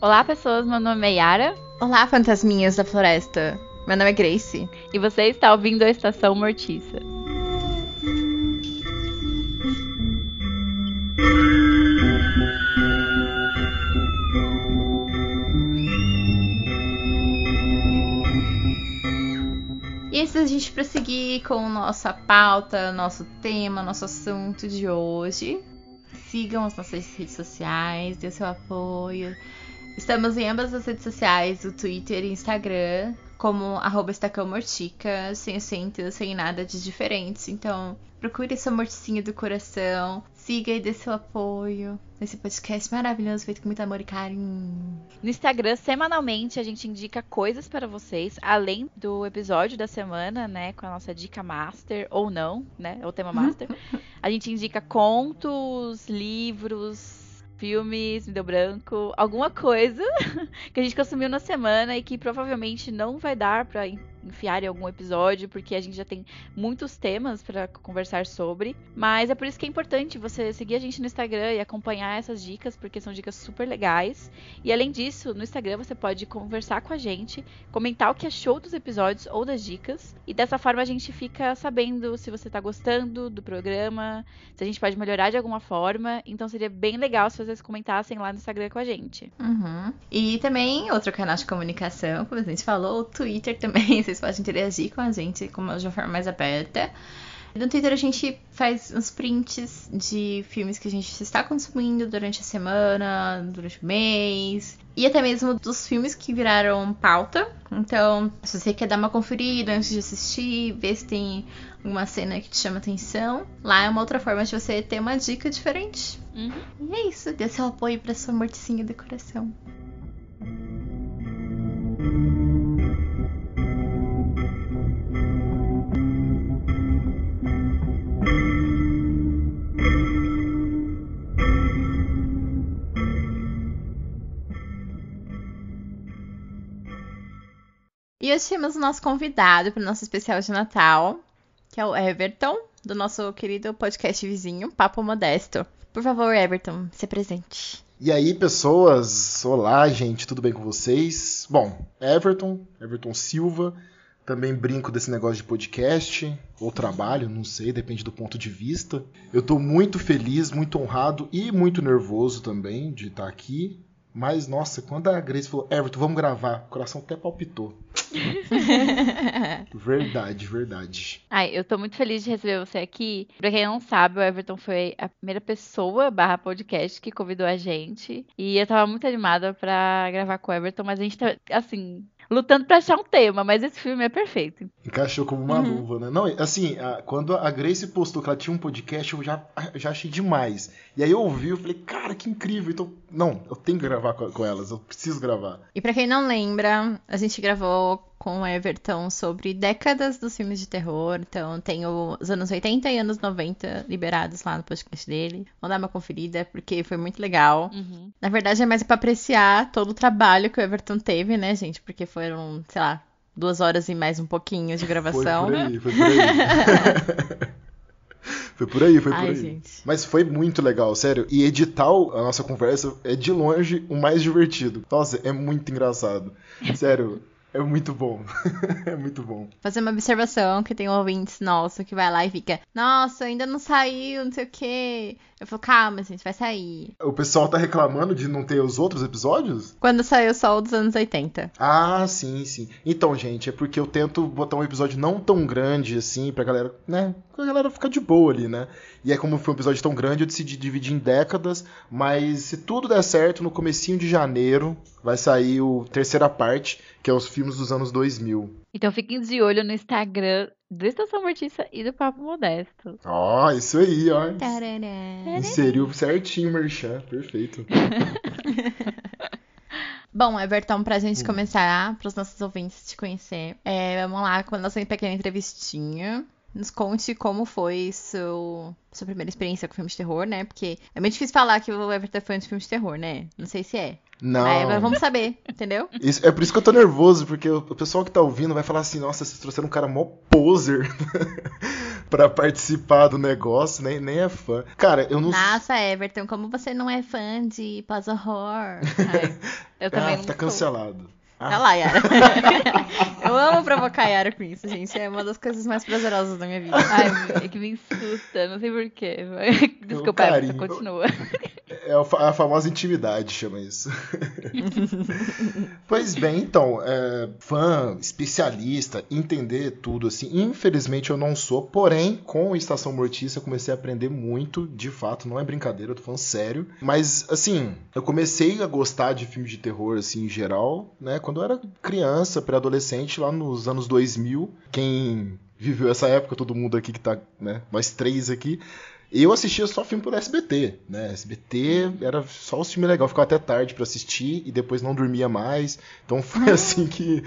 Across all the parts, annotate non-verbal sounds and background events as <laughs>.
Olá, pessoas. Meu nome é Yara. Olá, fantasminhas da floresta. Meu nome é Grace. E você está ouvindo a Estação Mortiça. E antes da gente prosseguir com nossa pauta, nosso tema, nosso assunto de hoje, sigam as nossas redes sociais, dê seu apoio. Estamos em ambas as redes sociais, o Twitter e Instagram, como arroba estacãomortica, sem acento, sem nada de diferente. Então, procure essa morticinha do coração, siga e dê seu apoio nesse podcast maravilhoso feito com muito amor e carinho. No Instagram, semanalmente, a gente indica coisas para vocês, além do episódio da semana, né, com a nossa dica master, ou não, né, o tema <laughs> master. a gente indica contos, livros, filmes, me deu branco, alguma coisa <laughs> que a gente consumiu na semana e que provavelmente não vai dar para enfiar em algum episódio, porque a gente já tem muitos temas para conversar sobre. Mas é por isso que é importante você seguir a gente no Instagram e acompanhar essas dicas, porque são dicas super legais. E além disso, no Instagram você pode conversar com a gente, comentar o que achou dos episódios ou das dicas. E dessa forma a gente fica sabendo se você está gostando do programa, se a gente pode melhorar de alguma forma. Então seria bem legal se vocês comentassem lá no Instagram com a gente. Uhum. E também outro canal de comunicação, como a gente falou, o Twitter também. <laughs> Vocês podem interagir com a gente de uma forma mais aberta. No Twitter a gente faz uns prints de filmes que a gente está consumindo durante a semana, durante o mês. E até mesmo dos filmes que viraram pauta. Então, se você quer dar uma conferida antes de assistir, ver se tem alguma cena que te chama atenção, lá é uma outra forma de você ter uma dica diferente. Uhum. E é isso, dê seu apoio para sua morticinha do coração. E hoje temos o nosso convidado para o nosso especial de Natal, que é o Everton, do nosso querido podcast vizinho, Papo Modesto. Por favor, Everton, se presente. E aí, pessoas? Olá, gente, tudo bem com vocês? Bom, Everton, Everton Silva. Também brinco desse negócio de podcast ou trabalho, não sei, depende do ponto de vista. Eu tô muito feliz, muito honrado e muito nervoso também de estar aqui. Mas, nossa, quando a Grace falou, Everton, vamos gravar, o coração até palpitou. <laughs> verdade, verdade. Ai, eu tô muito feliz de receber você aqui. Pra quem não sabe, o Everton foi a primeira pessoa barra podcast que convidou a gente. E eu tava muito animada pra gravar com o Everton, mas a gente tá, assim, lutando pra achar um tema, mas esse filme é perfeito. Encaixou como uma uhum. luva, né? Não, assim, a, quando a Grace postou que ela tinha um podcast, eu já, já achei demais. E aí eu ouvi, eu falei, cara, que incrível. Então, não, eu tenho que gravar com, com elas, eu preciso gravar. E para quem não lembra, a gente gravou com o Everton sobre décadas dos filmes de terror. Então tem os anos 80 e anos 90 liberados lá no podcast dele. Vamos dar uma conferida, porque foi muito legal. Uhum. Na verdade, é mais pra apreciar todo o trabalho que o Everton teve, né, gente? Porque foram, sei lá, duas horas e mais um pouquinho de gravação. Foi por aí, foi por aí. <laughs> Foi por aí, foi por Ai, aí. Gente. Mas foi muito legal, sério. E editar a nossa conversa é de longe o mais divertido. Nossa, é muito engraçado. Sério. É muito bom. <laughs> é muito bom. Fazer uma observação que tem um ouvinte nosso que vai lá e fica, nossa, ainda não saiu, não sei o quê. Eu falo, calma, gente, vai sair. O pessoal tá reclamando de não ter os outros episódios? Quando saiu só o dos anos 80. Ah, sim, sim. Então, gente, é porque eu tento botar um episódio não tão grande assim pra galera, né? Pra galera ficar de boa ali, né? E é como foi um episódio tão grande, eu decidi dividir em décadas, mas se tudo der certo, no comecinho de janeiro vai sair o terceira parte, que é os filmes dos anos 2000. Então fiquem de olho no Instagram do Estação Mortiça e do Papo Modesto. Ó, oh, isso aí, ó. Tarará. Inseriu certinho merchan, perfeito. <laughs> Bom, Everton, pra gente hum. começar, pros nossos ouvintes te conhecer, é, vamos lá com a nossa pequena entrevistinha. Nos conte como foi seu, sua primeira experiência com filmes de terror, né? Porque é muito difícil falar que o Everton é fã de filmes de terror, né? Não sei se é. Não. Mas vamos saber, entendeu? <laughs> Isso, é por isso que eu tô nervoso, porque o, o pessoal que tá ouvindo vai falar assim, nossa, vocês trouxeram um cara mó poser <laughs> pra participar do negócio, nem, nem é fã. Cara, eu não Nossa, Everton, como você não é fã de pós-horror? <laughs> Eu também Ah, não tá sou. cancelado. Olha Ah, lá, Yara. <laughs> Eu amo provocar a Yara com isso, gente. É uma das coisas mais prazerosas da minha vida. Ai, é que me insusta, não sei porquê. Desculpa. Everton, continua. É a fa- a famosa intimidade, chama isso. <laughs> pois bem, então, é, fã, especialista, entender tudo assim. Infelizmente eu não sou, porém, com Estação Mortícia eu comecei a aprender muito, de fato, não é brincadeira, eu tô falando sério. Mas, assim, eu comecei a gostar de filmes de terror, assim, em geral, né, quando eu era criança, pré-adolescente, lá nos anos 2000. Quem viveu essa época, todo mundo aqui que tá, né, nós três aqui. Eu assistia só filme pelo SBT, né? SBT era só os filmes legais, ficava até tarde pra assistir e depois não dormia mais. Então foi assim que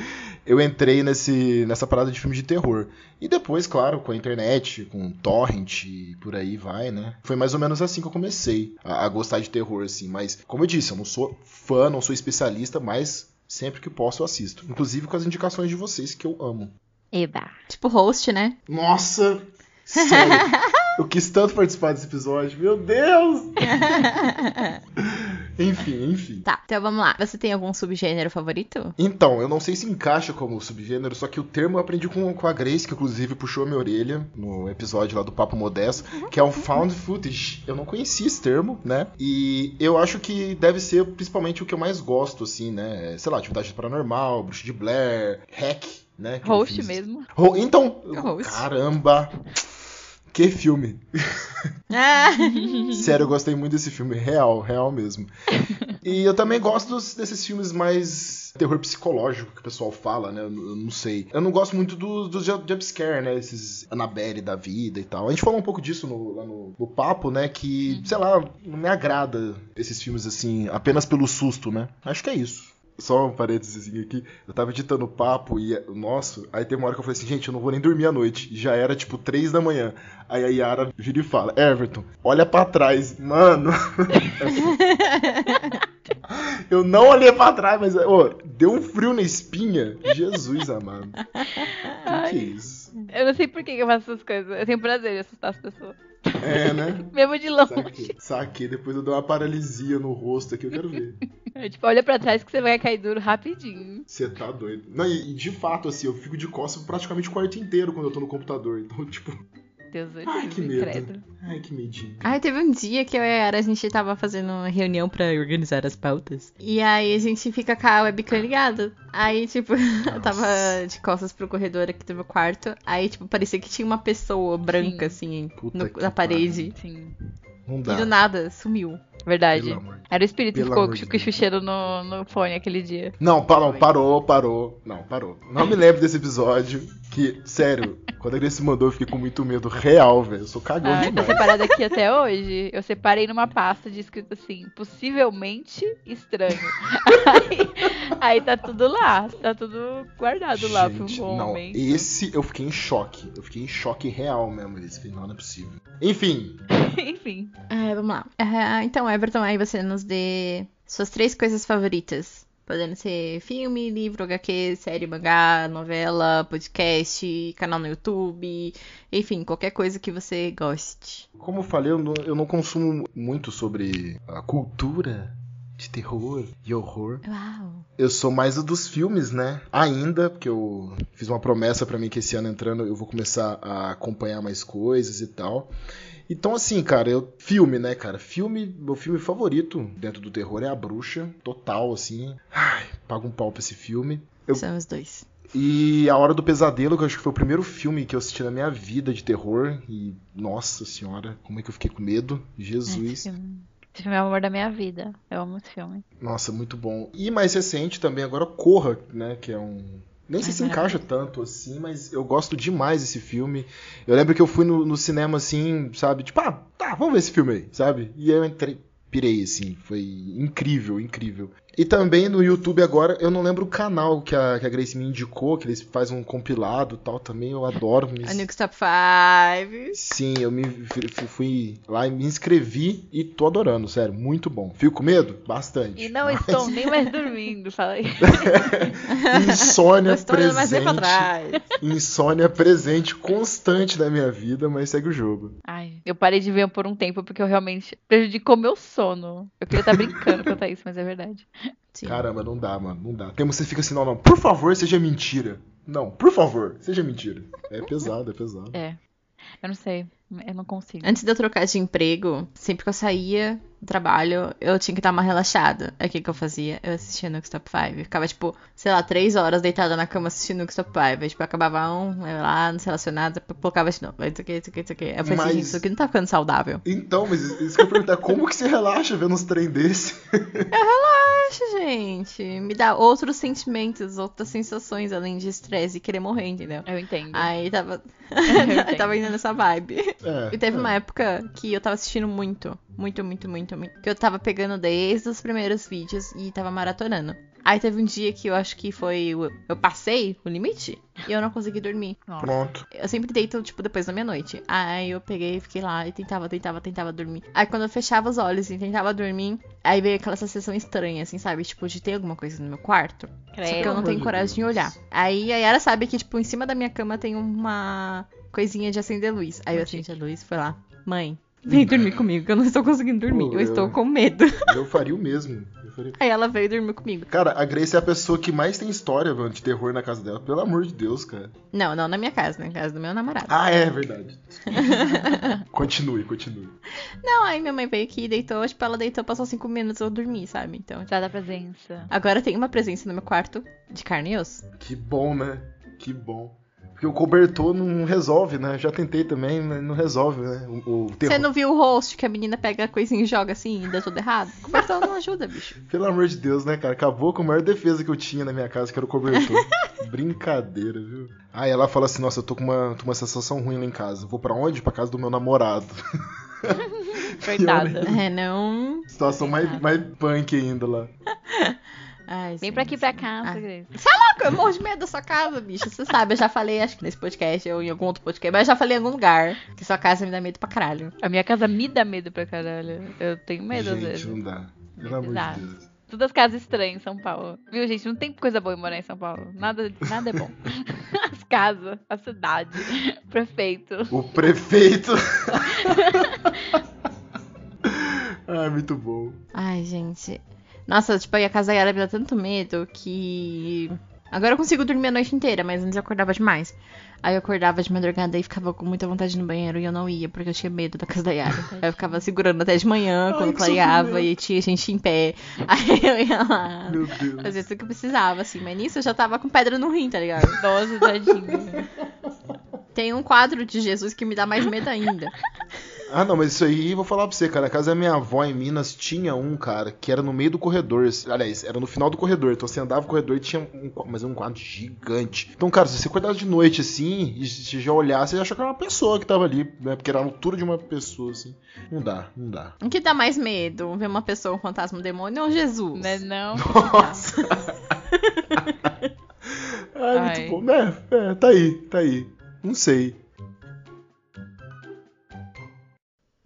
eu entrei nesse, nessa parada de filme de terror. E depois, claro, com a internet, com torrent e por aí vai, né? Foi mais ou menos assim que eu comecei a, a gostar de terror, assim. Mas, como eu disse, eu não sou fã, não sou especialista, mas sempre que posso eu assisto. Inclusive com as indicações de vocês que eu amo. Eba. Tipo host, né? Nossa! Sério, <laughs> eu quis tanto participar desse episódio, meu Deus! <laughs> enfim, enfim. Tá, então vamos lá. Você tem algum subgênero favorito? Então, eu não sei se encaixa como subgênero, só que o termo eu aprendi com, com a Grace, que inclusive puxou a minha orelha no episódio lá do Papo Modesto, que é o Found Footage. Eu não conhecia esse termo, né? E eu acho que deve ser principalmente o que eu mais gosto, assim, né? Sei lá, atividade paranormal, bruxo de Blair, hack, né? Host mesmo. Então, Host. caramba! Que filme! Ah, <laughs> Sério, eu gostei muito desse filme, real, real mesmo. E eu também gosto dos- desses filmes mais terror psicológico que o pessoal fala, né? Eu, eu não sei. Eu não gosto muito dos do jump- jumpscare, né? Esses Annabelle da vida e tal. A gente falou um pouco disso no, lá no, no papo, né? Que, sei lá, não me agrada esses filmes assim, apenas pelo susto, né? Acho que é isso. Só um parênteses aqui. Eu tava editando o papo e, nossa, aí tem uma hora que eu falei assim, gente, eu não vou nem dormir à noite. E já era tipo três da manhã. Aí a Yara vira e fala, Everton, olha pra trás. Mano. <laughs> eu não olhei pra trás, mas ô, deu um frio na espinha. Jesus amado. Que que é isso? Eu não sei por que que eu faço essas coisas. Eu tenho prazer em assustar as pessoas. É, né? <laughs> Mesmo de longe. Saquei. Saquei. Depois eu dou uma paralisia no rosto aqui, eu quero ver. É, <laughs> tipo, olha pra trás que você vai cair duro rapidinho. Você tá doido. Não, e de fato, assim, eu fico de costas praticamente o quarto inteiro quando eu tô no computador. Então, tipo, Deus do ai, que livre, medo. credo. Ai, que medinho. Ai, teve um dia que eu e a Yara, a gente tava fazendo uma reunião pra organizar as pautas. E aí a gente fica com a webcam ligada. Aí, tipo, <laughs> eu tava de costas pro corredor aqui do meu quarto. Aí, tipo, parecia que tinha uma pessoa branca, assim, Puta no- que na parede. Sim, Não E dá. do nada, sumiu. verdade. Era o espírito que Pelo ficou amor de com o chucheiro no, no fone aquele dia. Não, parou, parou, parou. Não, parou. Não me lembro desse episódio. Que, sério, quando a Grace mandou, eu fiquei com muito medo real, velho. Eu sou cagão Ah, tá demais. separado aqui até hoje. Eu separei numa pasta de escrito assim, possivelmente estranho. <laughs> aí, aí tá tudo lá. Tá tudo guardado lá pra um Gente, bom não, momento. esse eu fiquei em choque. Eu fiquei em choque real mesmo. Esse não, não é possível. Enfim, <laughs> Enfim. É, vamos lá. É, então, Everton, aí você nos dê suas três coisas favoritas. Podendo ser filme, livro, HQ, série, mangá, novela, podcast, canal no YouTube, enfim, qualquer coisa que você goste. como eu falei, eu não, eu não consumo muito sobre a cultura de terror e horror. Uau! Eu sou mais o dos filmes, né? Ainda, porque eu fiz uma promessa pra mim que esse ano entrando eu vou começar a acompanhar mais coisas e tal. Então, assim, cara, eu. Filme, né, cara? Filme. Meu filme favorito dentro do terror é A Bruxa. Total, assim. Ai, pago um pau pra esse filme. Eu- São os dois. E A Hora do Pesadelo, que eu acho que foi o primeiro filme que eu assisti na minha vida de terror. E, nossa senhora, como é que eu fiquei com medo? Esse Jesus. filme, esse filme é o amor da minha vida. Eu amo esse filme. Nossa, muito bom. E mais recente também, agora Corra, né? Que é um. Nem sei se encaixa tanto assim, mas eu gosto demais desse filme. Eu lembro que eu fui no, no cinema assim, sabe? Tipo, ah, tá, vamos ver esse filme aí, sabe? E eu entrei, pirei assim. Foi incrível, incrível. E também no YouTube agora, eu não lembro o canal que a, que a Grace me indicou, que eles fazem um compilado e tal também, eu adoro. Me... A Nukes Top 5. Sim, eu me fui, fui lá e me inscrevi e tô adorando, sério, muito bom. Fico com medo? Bastante. E não Mas- estou <laughs> nem mais dormindo, fala aí. <laughs> Insônia Não estou olhando mais nem pra presente. trás. Insônia presente constante na minha vida, mas segue o jogo. Ai, eu Eu parei de ver por um tempo porque eu realmente prejudicou meu sono. Eu queria estar brincando quanto a isso, mas é verdade. Sim. Caramba, não dá, mano, não dá. Tem você fica assim, não, não, por favor, seja mentira. Não, por favor, seja mentira. É pesado, é pesado. É. Eu não sei. Eu não consigo. Antes de eu trocar de emprego, sempre que eu saía do trabalho, eu tinha que dar uma relaxada. Aí o que, que eu fazia? Eu assistia no Stop 5. Eu ficava, tipo, sei lá, três horas deitada na cama assistindo no Stop 5. Aí, tipo, acabava um, aí lá, nos relacionados, eu colocava de novo. Isso aqui, isso aqui, isso aqui. Eu falei assim, Mas- isso aqui não tá ficando saudável. Então, mas isso que eu perguntar, como que você relaxa vendo uns trem desse? <laughs> Relaxa, gente. Me dá outros sentimentos, outras sensações, além de estresse e querer morrer, entendeu? Eu entendo. Aí tava. <laughs> <laughs> entendo. eu tava indo nessa vibe. É, E teve é. uma época que eu tava assistindo muito, muito, muito, muito, muito. Que eu tava pegando desde os primeiros vídeos e tava maratonando. Aí teve um dia que eu acho que foi. Eu passei o limite e eu não consegui dormir. Nossa. Pronto. Eu sempre deito, tipo, depois da meia-noite. Aí eu peguei, fiquei lá e tentava, tentava, tentava dormir. Aí quando eu fechava os olhos e tentava dormir, aí veio aquela sensação estranha, assim, sabe? Tipo, de ter alguma coisa no meu quarto. Só que eu não tenho coragem de olhar. Aí a Yara sabe que, tipo, em cima da minha cama tem uma coisinha de acender luz. Aí eu acendi a luz e foi lá. Mãe, vem dormir comigo, que eu não estou conseguindo dormir. Pô, Eu eu- estou com medo. <laughs> Eu faria o mesmo. Faria- Aí ela veio dormir comigo. Cara, a Grace é a pessoa que mais tem história, mano, de terror na casa dela. Pelo amor de Deus, cara. Não, não na minha casa, na casa do meu namorado. Ah, é verdade. <laughs> continue, continue. Não, aí minha mãe veio aqui e deitou. Tipo, ela deitou, passou cinco minutos eu dormi, sabe? Então. Já dá presença. Agora tem uma presença no meu quarto de carne e osso. Que bom, né? Que bom. Porque o cobertor não resolve, né? Já tentei também, mas não resolve, né? O, o terror. Você não viu o host que a menina pega a coisinha e joga assim e dá tudo errado? O cobertor não ajuda, bicho. <laughs> Pelo amor de Deus, né, cara? Acabou com a maior defesa que eu tinha na minha casa, que era o cobertor. <laughs> Brincadeira, viu? Aí ela fala assim, nossa, eu tô com uma, tô com uma sensação ruim lá em casa. Vou pra onde? Pra casa do meu namorado. <laughs> Coitada. É, não. Situação mais, mais punk ainda lá. Ai, Vem pra aqui pra cá, Ah. Grace. Louca, eu morro de medo da sua casa, bicho. Você sabe, eu já falei, acho que nesse podcast ou em algum outro podcast, mas eu já falei em algum lugar que sua casa me dá medo pra caralho. A minha casa me dá medo pra caralho. Eu tenho medo às gente, vezes. não dá. Pelo amor Exato. de Deus. Todas as casas estranhas em São Paulo. Viu, gente? Não tem coisa boa em morar em São Paulo. Nada, nada é bom. <laughs> As casas, a cidade, o prefeito. O prefeito. <laughs> <laughs> Ai, muito bom. Ai, gente. Nossa, tipo, aí a casa da Yara me dá tanto medo que. Agora eu consigo dormir a noite inteira, mas antes eu acordava demais. Aí eu acordava de madrugada e ficava com muita vontade no banheiro e eu não ia, porque eu tinha medo da casa da Yara. Aí eu ficava segurando até de manhã, Ai, quando que clareava e tinha gente em pé. Aí eu ia lá. Meu Deus. Fazer tudo que eu precisava, assim. Mas nisso eu já tava com pedra no rim, tá ligado? Nossa, tadinho. <laughs> Tem um quadro de Jesus que me dá mais medo ainda. Ah, não, mas isso aí, vou falar pra você, cara. A casa da minha avó em Minas tinha um, cara, que era no meio do corredor. Aliás, era no final do corredor. Então você andava no corredor e tinha um, mas um quadro gigante. Então, cara, se você acordava de noite assim, e se já olhasse, você ia achar que era uma pessoa que tava ali, né? Porque era a altura de uma pessoa, assim. Não dá, não dá. O que dá mais medo? Ver uma pessoa, um fantasma, um demônio ou Jesus? Né, não? Nossa! Ai, <laughs> <laughs> Ai. muito bom. É, é, tá aí, tá aí. Não sei.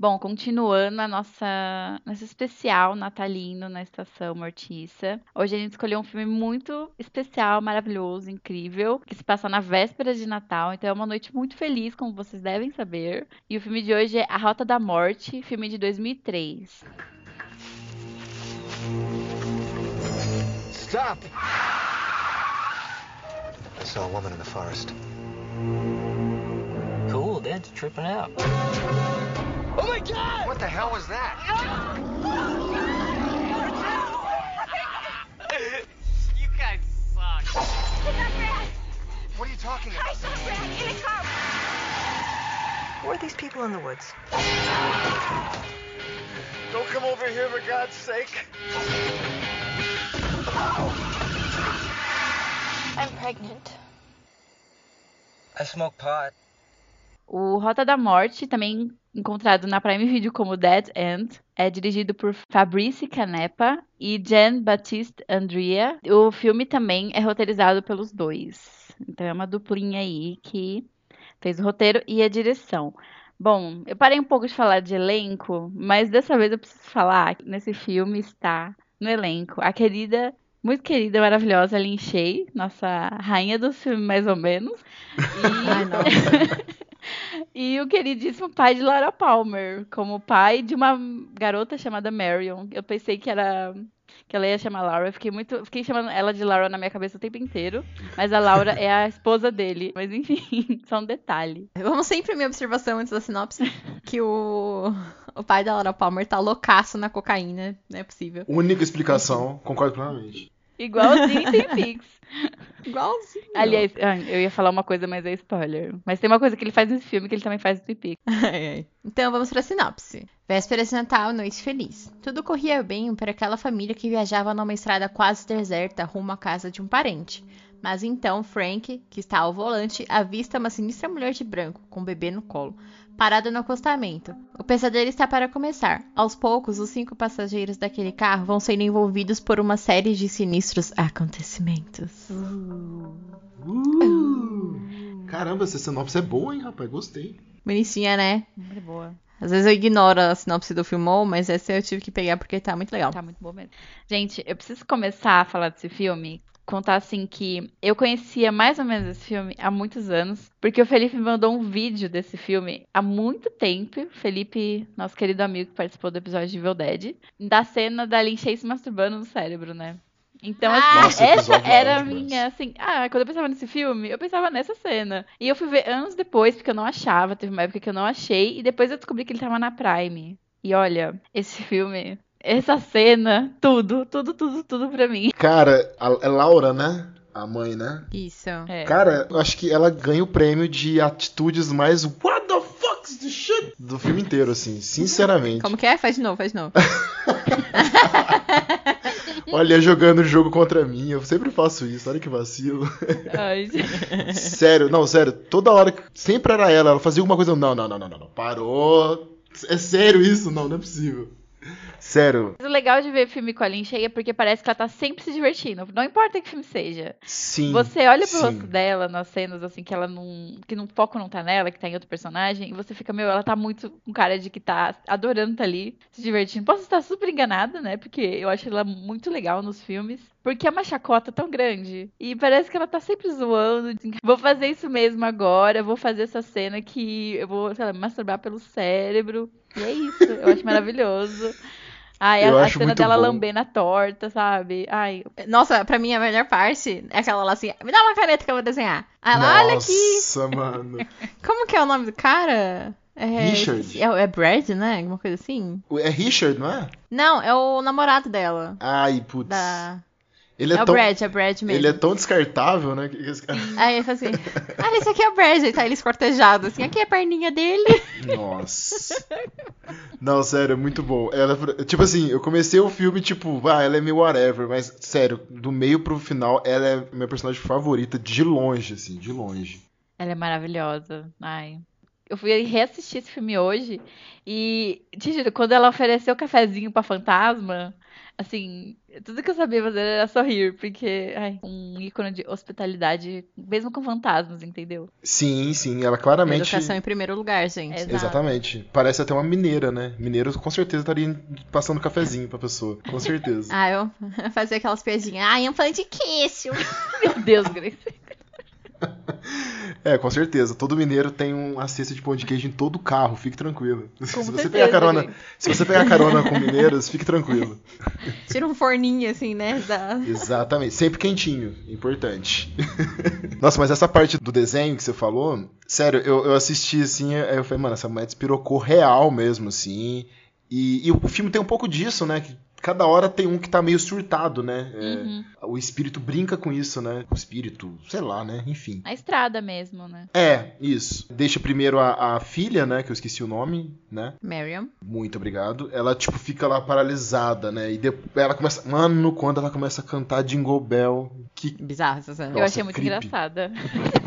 Bom, continuando a nossa, nosso especial natalino na Estação Mortiça. Hoje a gente escolheu um filme muito especial, maravilhoso, incrível, que se passa na véspera de Natal, então é uma noite muito feliz, como vocês devem saber. E o filme de hoje é A Rota da Morte, filme de 2003. Stop! I saw a woman in the forest. Cool, Dad's tripping out. Oh my god! What the hell was that? <laughs> You guys suck. What are you talking about? I saw Brad in a car. Who are these people in the woods? Don't come over here for God's sake. I'm pregnant. I smoke pot. O Rota da Morte, também encontrado na Prime Video como Dead End, é dirigido por Fabrice Canepa e Jean Baptiste Andrea. O filme também é roteirizado pelos dois. Então é uma duplinha aí que fez o roteiro e a direção. Bom, eu parei um pouco de falar de elenco, mas dessa vez eu preciso falar que nesse filme está no elenco a querida, muito querida, maravilhosa Lin Shay, nossa rainha do filme mais ou menos. <laughs> E- Ai, nossa. <laughs> E o queridíssimo pai de Laura Palmer, como pai de uma garota chamada Marion. Eu pensei que era que ela ia chamar Laura. Eu fiquei muito, fiquei chamando ela de Laura na minha cabeça o tempo inteiro, mas a Laura é a esposa dele. Mas enfim, <laughs> só um detalhe. Vamos sempre minha observação antes da sinopse, que o, o pai da Laura Palmer tá loucaço na cocaína, não é possível. Única explicação, concordo plenamente. Igualzinho em <laughs> Peaks. Igualzinho. Aliás, ah, eu ia falar uma coisa, mas é spoiler. Mas tem uma coisa que ele faz nesse filme que ele também faz no <laughs> ai. Então vamos pra sinopse. Véspera de Natal, noite feliz. Tudo corria bem para aquela família que viajava numa estrada quase deserta rumo à casa de um parente. Mas então Frank, que está ao volante, avista uma sinistra mulher de branco, com um bebê no colo, parada no acostamento. O pesadelo está para começar. Aos poucos, os cinco passageiros daquele carro vão sendo envolvidos por uma série de sinistros acontecimentos. Uh, caramba, essa sinopse é boa, hein, rapaz? Gostei. Bonitinha, né? Muito boa. Às vezes eu ignoro a sinopse do filmou, mas essa eu tive que pegar porque tá muito legal. Tá muito boa mesmo. Gente, eu preciso começar a falar desse filme. Contar assim que eu conhecia mais ou menos esse filme há muitos anos, porque o Felipe me mandou um vídeo desse filme há muito tempo. Felipe, nosso querido amigo que participou do episódio de Evil Dead, da cena da Lin Shaye se masturbando no cérebro, né? Então, Ah! assim, Nossa, essa episódio era a minha, assim, ah, quando eu pensava nesse filme, eu pensava nessa cena. E eu fui ver anos depois, porque eu não achava, teve uma época que eu não achei, e depois eu descobri que ele tava na Prime. E olha, esse filme, essa cena, tudo, tudo, tudo, tudo pra mim. Cara, a, é Laura, né? A mãe, né? Isso. É. Cara, eu acho que ela ganha o prêmio de atitudes mais what the fuck is this shit do filme inteiro, assim, sinceramente. Como que é? Faz de novo, faz de novo. <laughs> Olha, jogando o jogo contra mim, eu sempre faço isso, olha que vacilo. Ai, <laughs> sério, não, sério, toda hora, sempre era ela, ela fazia alguma coisa, não, não, não, não, não, não, parou. É sério isso? Não, não é possível. Sério, Mas o legal de ver filme com a Lin Shaye é porque parece que ela tá sempre se divertindo. Não importa que filme seja. sim. Você olha pro sim. rosto dela nas cenas, assim, que ela não. que no foco não tá nela, que tá em outro personagem, e você fica, meu, ela tá muito com cara de que tá adorando tá ali, se divertindo. Posso estar super enganada, né? Porque eu acho ela muito legal nos filmes. Porque é uma chacota tão grande. E parece que ela tá sempre zoando. assim, Vou fazer isso mesmo agora, vou fazer essa cena que eu vou, sei lá, me masturbar pelo cérebro. E é isso. Eu acho maravilhoso. Ai, Eu a, a cena muito dela bom. lambendo a torta, sabe? Ai, Nossa, pra mim a melhor parte é aquela lá assim, me dá uma caneta que eu vou desenhar. Aí ela, olha aqui, Nossa, mano. como que é o nome do cara? É, Richard. É, é Brad, né? Alguma coisa assim? É Richard, não é? Não, é o namorado dela. Ai, putz. Da... Ele É, é, o tão, Brad, é Brad mesmo. ele é tão descartável, né? Aí ele fala assim, ah, esse aqui é o Brad, aí tá ele escortejado, assim, aqui é a perninha dele. Nossa. Não, sério, é muito bom. Ela, tipo assim, eu comecei o filme, tipo, ah, ela é meio whatever, mas, sério, do meio pro final, ela é minha personagem favorita de longe, assim, de longe. Ela é maravilhosa. Ai. Eu fui reassistir esse filme hoje e, te juro, quando ela ofereceu o cafezinho pra fantasma, assim, tudo que eu sabia fazer era sorrir, porque, ai, um ícone de hospitalidade, mesmo com fantasmas, entendeu? Sim, sim, ela claramente. Educação em primeiro lugar, gente. Exato. Exatamente. Parece até uma mineira, né? Mineiro com certeza estaria passando cafezinho pra pessoa. Com certeza. <laughs> Ah, eu <laughs> fazia aquelas piadinhas. Ah, eu falei de queijo. <laughs> Meu Deus, Grace. <laughs> É, com certeza. Todo mineiro tem uma cesta de pão de queijo em todo carro, fique tranquilo. <laughs> se você certeza, pegar carona, gente. se você pegar carona com <laughs> mineiros, fique tranquilo. Tira um forninho, assim, né? Da... Exatamente, sempre quentinho, importante. Nossa, mas essa parte do desenho que você falou, sério, eu, eu assisti assim, eu falei, mano, essa mulher despirocou real mesmo, assim. E, e o filme tem um pouco disso, né? Que cada hora tem um que tá meio surtado, né? É, Uhum. O espírito brinca com isso, né? O espírito, sei lá, né? Enfim. Na estrada mesmo, né? É, isso. Deixa primeiro a, a filha, né? Que eu esqueci o nome, né? Miriam. Muito obrigado. Ela, tipo, fica lá paralisada, né? E depois ela começa. Mano, quando ela começa a cantar Jingle Bell, que Bizarro essa cena. eu achei muito creepy. engraçada.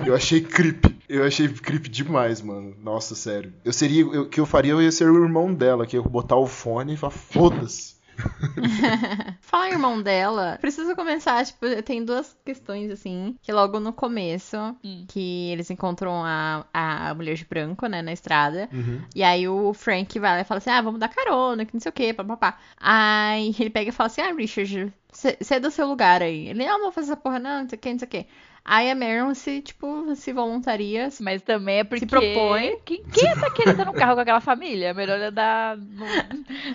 eu achei creepy. Eu achei creepy demais, mano. Nossa, sério. Eu seria. O que eu faria, eu ia ser o irmão dela, que eu ia botar o fone e falar, foda-se. <laughs> Fala, irmão dela. Preciso começar, tipo, tem duas questões, assim, que logo no começo, Hum. que eles encontram a, a mulher de branco, né, na estrada. Uhum. E aí o Frank vai lá e fala assim, ah, vamos dar carona, que não sei o que, papapá. Aí ele pega e fala assim, ah, Richard, Você do seu lugar aí. Ele, ah, não vou fazer essa porra, não, não sei o que, não sei o que. Aí a Marion se, tipo, se voluntaria. Mas também é porque. Se propõe. Quem, quem tá querendo no carro com aquela família? Melhor andar no-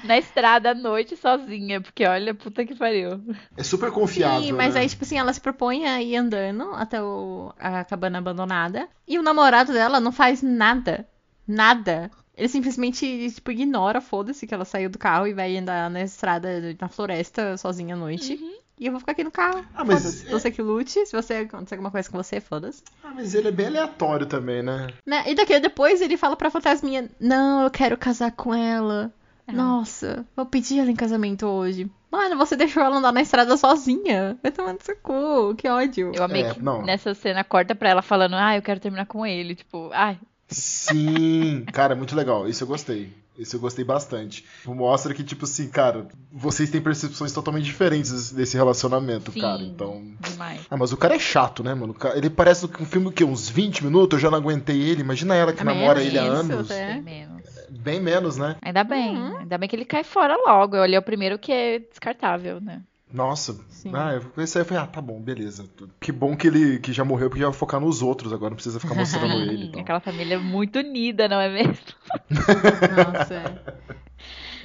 na estrada à noite sozinha. Porque olha, puta que pariu. É super confiável. Sim, mas né? aí, tipo assim, ela se propõe a ir andando até o- a cabana abandonada. E o namorado dela não faz nada. Nada. Ele simplesmente, tipo, ignora, foda-se, que ela saiu do carro e vai andar na estrada, na floresta, sozinha à noite. E eu vou ficar aqui no carro. Ah, mas Foda-se. é- Você que lute. Se você acontecer alguma coisa com você, foda-se. Ah, mas ele é bem aleatório também, né? Né? E daqui depois ele fala pra fantasminha: Não, eu quero casar com ela. Nossa, vou pedir ela em casamento hoje. Mano, você deixou ela andar na estrada sozinha. Vai tomar no seu cu, que ódio. Eu amei É, que não. nessa cena corta pra ela falando, ah, eu quero terminar com ele. Tipo, ai, Sim, cara, muito legal. Isso eu gostei. Isso eu gostei bastante. Mostra que, tipo assim, cara, vocês têm percepções totalmente diferentes desse relacionamento, sim. cara. Então. Demais. Ah, mas o cara é chato, né, mano? Ele parece um filme que uns 20 minutos, eu já não aguentei ele. Imagina ela que É namora menos ele há isso, anos. até. Bem menos. Bem menos, né? Ainda bem. Uhum. Ainda bem que ele cai fora logo. Ele é o primeiro que é descartável, né? Nossa. Sim. Ah, eu falei, ah, tá bom, beleza. Que bom que ele que já morreu, porque já vai focar nos outros agora, não precisa ficar mostrando <laughs> ele e tal. Aquela família muito unida, não é mesmo? Nossa. é. <laughs>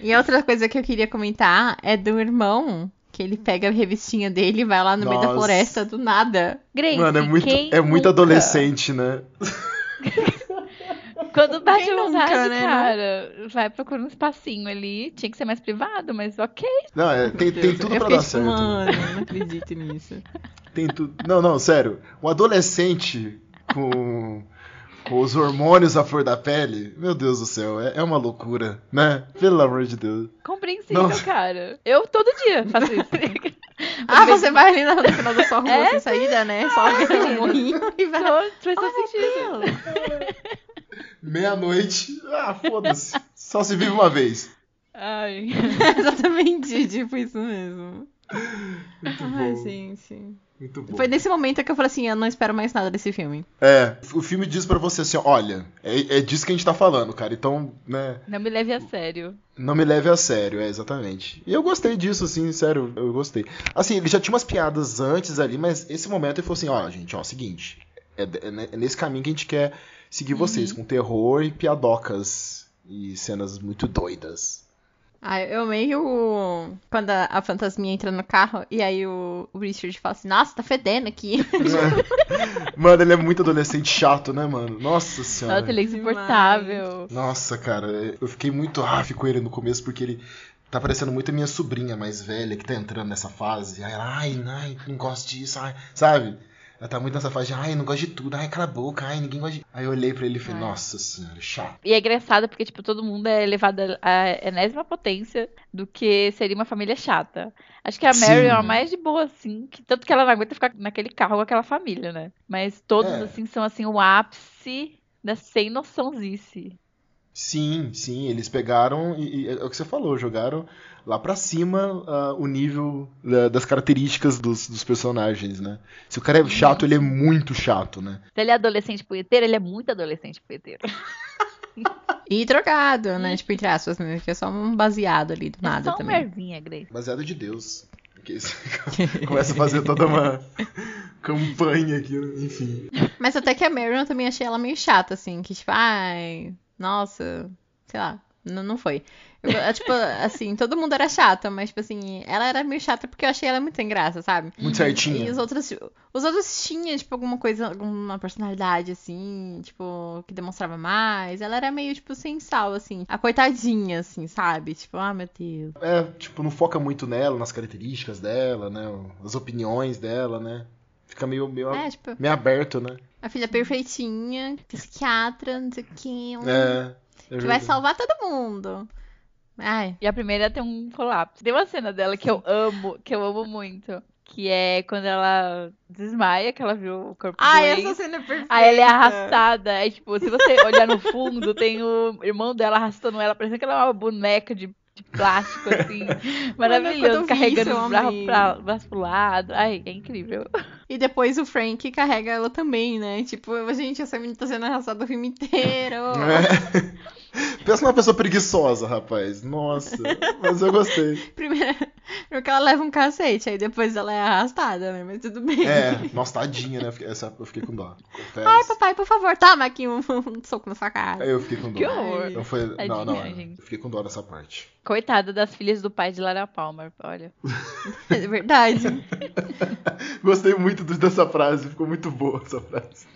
E outra coisa que eu queria comentar é do irmão. Que ele pega a revistinha dele e vai lá no meio da Nossa. floresta do nada. Grace, Mano, é muito, quem é muito adolescente, né? <laughs> Quando bate Quem vontade, nunca, né, cara, vai procurar um espacinho ali. Tinha que ser mais privado, mas ok. Não, é, tem, tem tudo eu pra dar certo. mano, não acredito nisso. <laughs> Tem tudo. Não, não, sério. Um adolescente com, com os hormônios à flor da pele, meu Deus do céu, é, é uma loucura, né? Pelo amor de Deus. Compreensível, Nossa. cara. Eu todo dia faço isso. <laughs> <laughs> Ah, você vai ali no final da sua rua É, sem saída, né? Só vê um morrinho e vai. Faz Oh, sentido. Meia-noite, ah, foda-se. Só se vive uma vez. Ai. <laughs> Exatamente, tipo isso mesmo. Muito Ai, bom. gente. Muito bom. Foi nesse momento que eu falei assim, eu não espero mais nada desse filme. É, o filme diz pra você assim, olha, é, é disso que a gente tá falando, cara. Então, né, Não me leve a sério. não me leve a sério, é exatamente. E eu gostei disso, assim, sério, eu gostei. Assim, ele já tinha umas piadas antes ali, mas esse momento ele falou assim, ó, gente, ó, seguinte, é, é nesse caminho que a gente quer seguir vocês, com terror e piadocas e cenas muito doidas. Ah, eu amei o. Quando a, a fantasminha entra no carro e aí o, o Richard fala assim, nossa, tá fedendo aqui. <laughs> mano, ele é muito adolescente chato, né, mano? Nossa senhora. Nossa, ele é insuportável. Nossa, cara, eu fiquei muito raf com ele no começo porque ele tá parecendo muito a minha sobrinha mais velha que tá entrando nessa fase. Ai, ai, ai não gosto disso, ai, sabe? Ela tá muito nessa fase de, ai, não gosto de tudo, ai, cala a boca, ai, ninguém gosta de. Aí eu olhei pra ele e falei, Ai. nossa senhora, chato. E é engraçado porque, tipo, todo mundo é levado à enésima potência do que seria uma família chata. Acho que a Sim. Mary é a mais de boa, assim. Que, tanto que ela não aguenta ficar naquele carro com aquela família, né? Mas todos, É. assim, são, assim, o ápice da sem noçãozice. Sim, sim, eles pegaram e, e é o que você falou, jogaram lá pra cima ah, o nível da- das características dos, dos personagens, né? Se o cara é chato, ele é muito chato, né? Se ele é adolescente punheteiro, ele é muito adolescente punheteiro. <laughs> E trocado, né? Tipo, entre aspas, né? Que é só um baseado ali do É nada só uma também. mervinha, Grace. Baseado de Deus. <laughs> Começa a fazer toda uma <laughs> campanha aqui, enfim. Mas até que a Marion eu também achei ela meio chata, assim. Que tipo, ai, nossa, sei lá, não, não foi. Eu, eu, tipo, assim, todo mundo era chata, mas, tipo assim, ela era meio chata porque eu achei ela muito sem graça, sabe? Muito E certinha. os outros, os outros tinham, tipo, alguma coisa, alguma personalidade, assim, tipo, que demonstrava mais. Ela era meio, tipo, sem sal, assim. A coitadinha, assim, sabe? Tipo, ah, meu Deus. É, tipo, não foca muito nela, nas características dela, né? As opiniões dela, né? Fica meio, meio, É, tipo, meio aberto, né? A filha perfeitinha, psiquiatra, não sei o que. É. é que vai salvar todo mundo. Ai. E a primeira tem um colapso. Tem uma cena dela que eu amo, que eu amo muito. Que é quando ela desmaia, que ela viu o corpo doente. essa cena é perfeita. Aí ela é arrastada. Aí, tipo, se você olhar no fundo, tem o irmão dela arrastando ela, parecendo que ela é uma boneca de, de plástico, assim. <laughs> Maravilhoso, carregando os braços pra, braço pro lado. Ai, é incrível. E depois o Frank carrega ela também, né? Tipo, gente, essa menina tá sendo arrastada o filme inteiro. É. <laughs> Pensa numa pessoa preguiçosa, rapaz. Nossa. Mas eu gostei. <laughs> Primeira, Porque ela leva um cacete, aí depois ela é arrastada, né? Mas tudo bem. É, nossa, tadinha, né? Essa eu fiquei com dó. Confesso. Ai, papai, por favor, toma aqui um, <laughs> um soco na sua cara. Aí eu fiquei com dó. Que horror. Então foi... Não, não, Tadinha, gente. eu fiquei com dó nessa parte. Coitada das filhas do pai de Lara Palmer, olha. É verdade. Gostei muito dessa frase, ficou muito boa essa frase.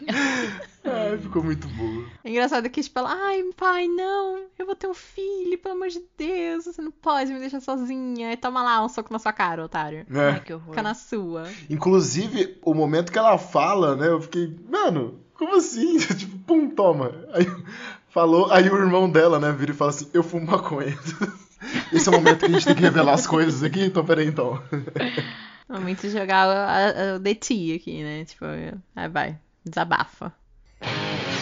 É, ficou muito boa. É engraçado que, tipo, ela, ai, pai, não, eu vou ter um filho, pelo amor de Deus, você não pode me deixar sozinha. Aí toma lá um soco na sua cara, otário. É. Ai, que horror. Fica na sua. Inclusive, o momento que ela fala, né? Eu fiquei, mano, como assim? <laughs> tipo, pum, toma. Aí falou, aí o irmão dela, né, vira e fala assim, eu fumo maconha. <laughs> Esse é o momento que a gente tem que revelar as coisas aqui, então peraí então. Momento de jogar o DT aqui, né? Tipo, aí vai, desabafa.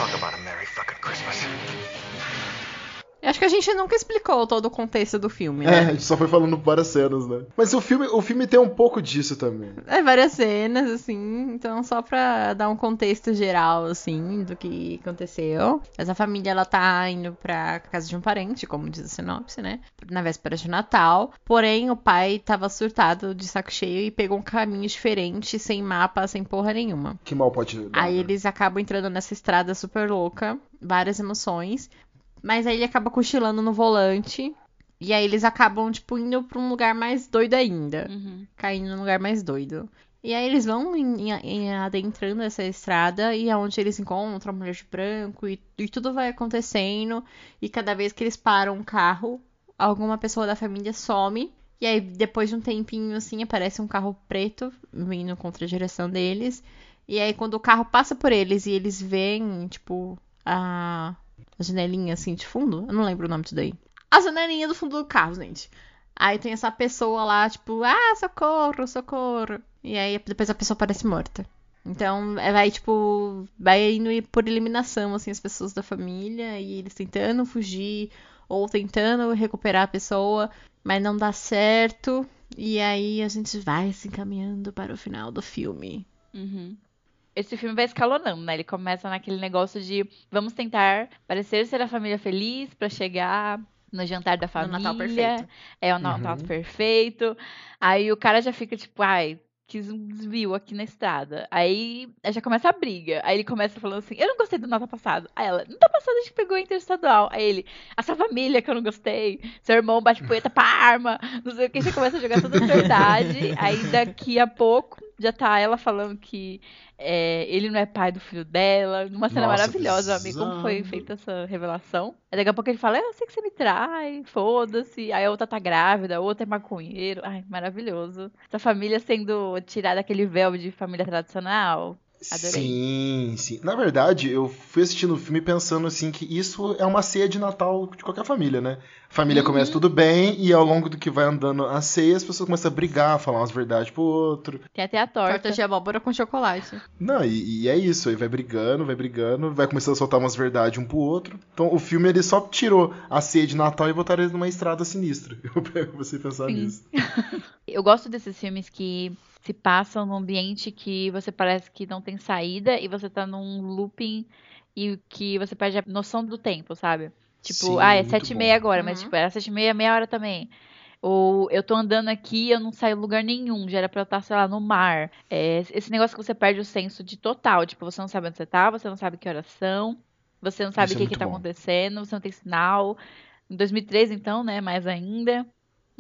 Talk about acho que a gente nunca explicou todo o contexto do filme, É, a né? gente só foi falando várias cenas, né? Mas o filme, o filme tem um pouco disso também. É, várias cenas, assim, então só pra dar um contexto geral, assim, do que aconteceu. Essa família, ela tá indo pra casa de um parente, como diz a sinopse, né? Na véspera de Natal. Porém, o pai tava surtado de saco cheio e pegou um caminho diferente, sem mapa, sem porra nenhuma. Que mal pode dar. Aí né? eles acabam entrando nessa estrada super louca, várias emoções. Mas aí ele acaba cochilando no volante. E aí eles acabam, tipo, indo pra um lugar mais doido ainda. Uhum. Caindo num lugar mais doido. E aí eles vão em- em- adentrando essa estrada e é onde eles encontram a mulher de branco e, e tudo vai acontecendo. E cada vez que eles param um carro, alguma pessoa da família some. E aí, depois de um tempinho assim, aparece um carro preto vindo contra a direção deles. E aí, quando o carro passa por eles e eles veem, tipo, a, a janelinha assim de fundo, eu não lembro o nome disso daí. A janelinha do fundo do carro, gente. Aí tem essa pessoa lá, tipo, ah, socorro, socorro. E aí depois a pessoa parece morta. Então, é, vai, tipo, vai indo por eliminação, assim, as pessoas da família e eles tentando fugir ou tentando recuperar a pessoa, mas não dá certo. E aí a gente vai se encaminhando para o final do filme. Uhum. Esse filme vai escalonando, né? Ele começa naquele negócio de vamos tentar parecer ser a família feliz pra chegar no jantar da No família. Natal perfeito. É o Natal Uhum. perfeito. Aí o cara já fica tipo, ai, quis um desvio aqui na estrada. Aí já começa a briga. Aí ele começa falando assim: Eu não gostei do Natal passado. Aí ela, Natal passado a gente pegou interestadual. Aí ele, a sua família que eu não gostei. Seu irmão bate poeta pra arma. Não sei o que. Já começa a jogar toda a verdade. Aí daqui a pouco já tá ela falando que é, ele não é pai do filho dela. Numa cena Nossa, maravilhosa, amigo. Como foi feita essa revelação? Aí daqui a pouco ele fala: Eu sei que você me trai, foda-se. Aí a outra tá grávida, a outra é maconheiro. Ai, maravilhoso. Essa família sendo tirada daquele véu de família tradicional. Adorei. Sim, sim. Na verdade, eu fui assistindo o filme pensando assim que isso é uma ceia de Natal de qualquer família, né? A família Uhum. começa tudo bem e ao longo do que vai andando a ceia, as pessoas começam a brigar, falar umas verdades pro outro. Tem até a torta. Torta de abóbora com chocolate. Não, e, e é isso, aí vai brigando, vai brigando, vai começando a soltar umas verdades um pro outro. Então o filme ele só tirou a ceia de Natal e botaram ele numa estrada sinistra. <laughs> Eu pego você pensar Sim. nisso. <laughs> Eu gosto desses filmes que se passam num ambiente que você parece que não tem saída e você tá num looping e que você perde a noção do tempo, sabe? Tipo, Sim, ah, é sete e meia agora, mas Uhum. tipo, era sete e meia, meia hora também. Ou eu tô andando aqui e eu não saio em lugar nenhum, já era pra eu estar, sei lá, no mar. É, esse negócio que você perde o senso de total, tipo, você não sabe onde você tá, você não sabe que horas são, você não sabe Isso o é que que muito tá bom. acontecendo, você não tem sinal. Em 2003, então, né, mais ainda.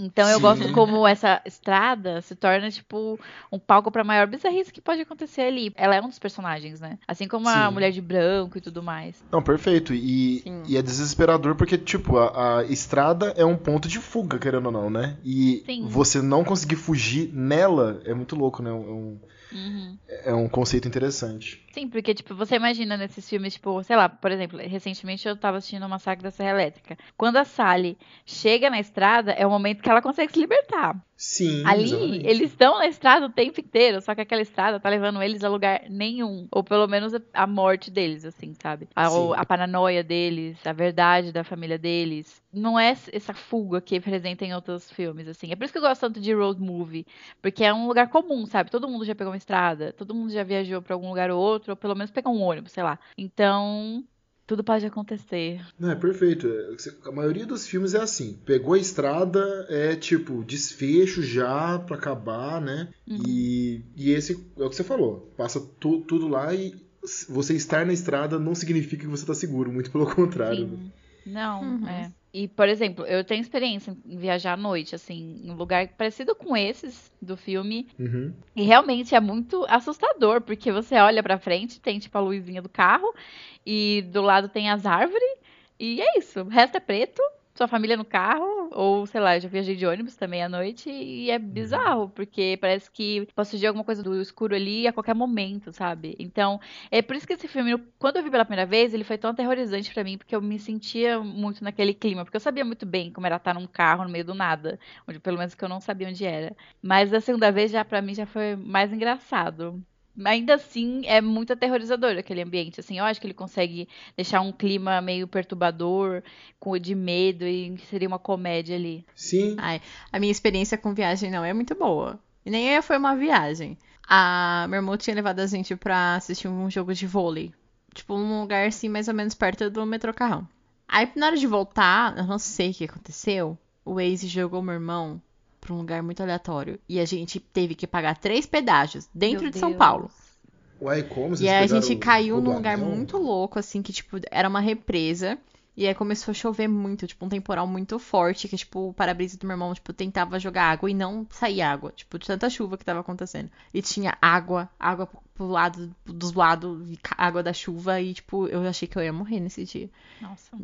Então eu Sim. gosto como essa estrada se torna, tipo, um palco pra maior bizarrice que pode acontecer ali. Ela é um dos personagens, né? Assim como a Sim. mulher de branco e tudo mais. Não, perfeito. E, e é desesperador porque, tipo, a, a estrada é um ponto de fuga, querendo ou não, né? E Sim. você não conseguir fugir nela é muito louco, né? É um, Uhum. é um conceito interessante. Sim, porque, tipo, você imagina nesses filmes, tipo, sei lá, por exemplo, recentemente eu tava assistindo o Massacre da Serra Elétrica. Quando a Sally chega na estrada, é o momento que ela consegue se libertar. Sim. Ali, exatamente. eles estão na estrada o tempo inteiro, só que aquela estrada tá levando eles a lugar nenhum. Ou pelo menos a- morte deles, assim, sabe? A, a paranoia deles, a verdade da família deles. Não é essa fuga que apresenta em outros filmes, assim. É por isso que eu gosto tanto de road movie. Porque é um lugar comum, sabe? Todo mundo já pegou uma estrada, todo mundo já viajou pra algum lugar ou outro, ou pelo menos pegou um ônibus, sei lá. Então. Tudo pode acontecer. Não, é perfeito. É, A maioria dos filmes é assim. Pegou a estrada, é tipo, desfecho já pra acabar, né? E, e esse é o que você falou. Passa tu- tudo lá e você estar na estrada não significa que você tá seguro. Muito pelo contrário. Sim. Não, Uhum. é. E, por exemplo, eu tenho experiência em viajar à noite, assim, em um lugar parecido com esses do filme. Uhum. E realmente é muito assustador, porque você olha pra frente, tem tipo a luzinha do carro, e do lado tem as árvores, e é isso. O resto é preto, sua família no carro, ou sei lá, eu já viajei de ônibus também à noite, e é bizarro, porque parece que pode surgir alguma coisa do escuro ali a qualquer momento, sabe? Então, é por isso que esse filme, quando eu vi pela primeira vez, ele foi tão aterrorizante pra mim, porque eu me sentia muito naquele clima, porque eu sabia muito bem como era estar num carro no meio do nada, onde pelo menos que eu não sabia onde era. Mas da segunda vez já pra mim já foi mais engraçado. Ainda assim, é muito aterrorizador aquele ambiente. Assim, eu acho que ele consegue deixar um clima meio perturbador, com de medo, e seria uma comédia ali. Sim. Ai, a minha experiência com viagem não é muito boa. E nem foi uma viagem. A meu irmão tinha levado a gente pra assistir um jogo de vôlei. Tipo, num lugar assim, mais ou menos perto do metrô Carrão. Aí, na hora de voltar, eu não sei o que aconteceu. O Waze jogou meu irmão pra um lugar muito aleatório. E a gente teve que pagar três pedágios dentro Meu de São Deus. Paulo. Ué, como vocês E aí a gente caiu num lugar muito louco, assim, que, tipo, era uma represa. E aí começou a chover muito, tipo, um temporal muito forte, que, tipo, o para-brisa do meu irmão, tipo, tentava jogar água e não saía água. Tipo, de tanta chuva que tava acontecendo. E tinha água, água pro lado, dos lados, água da chuva. E, tipo, eu achei que eu ia morrer nesse dia. Nossa.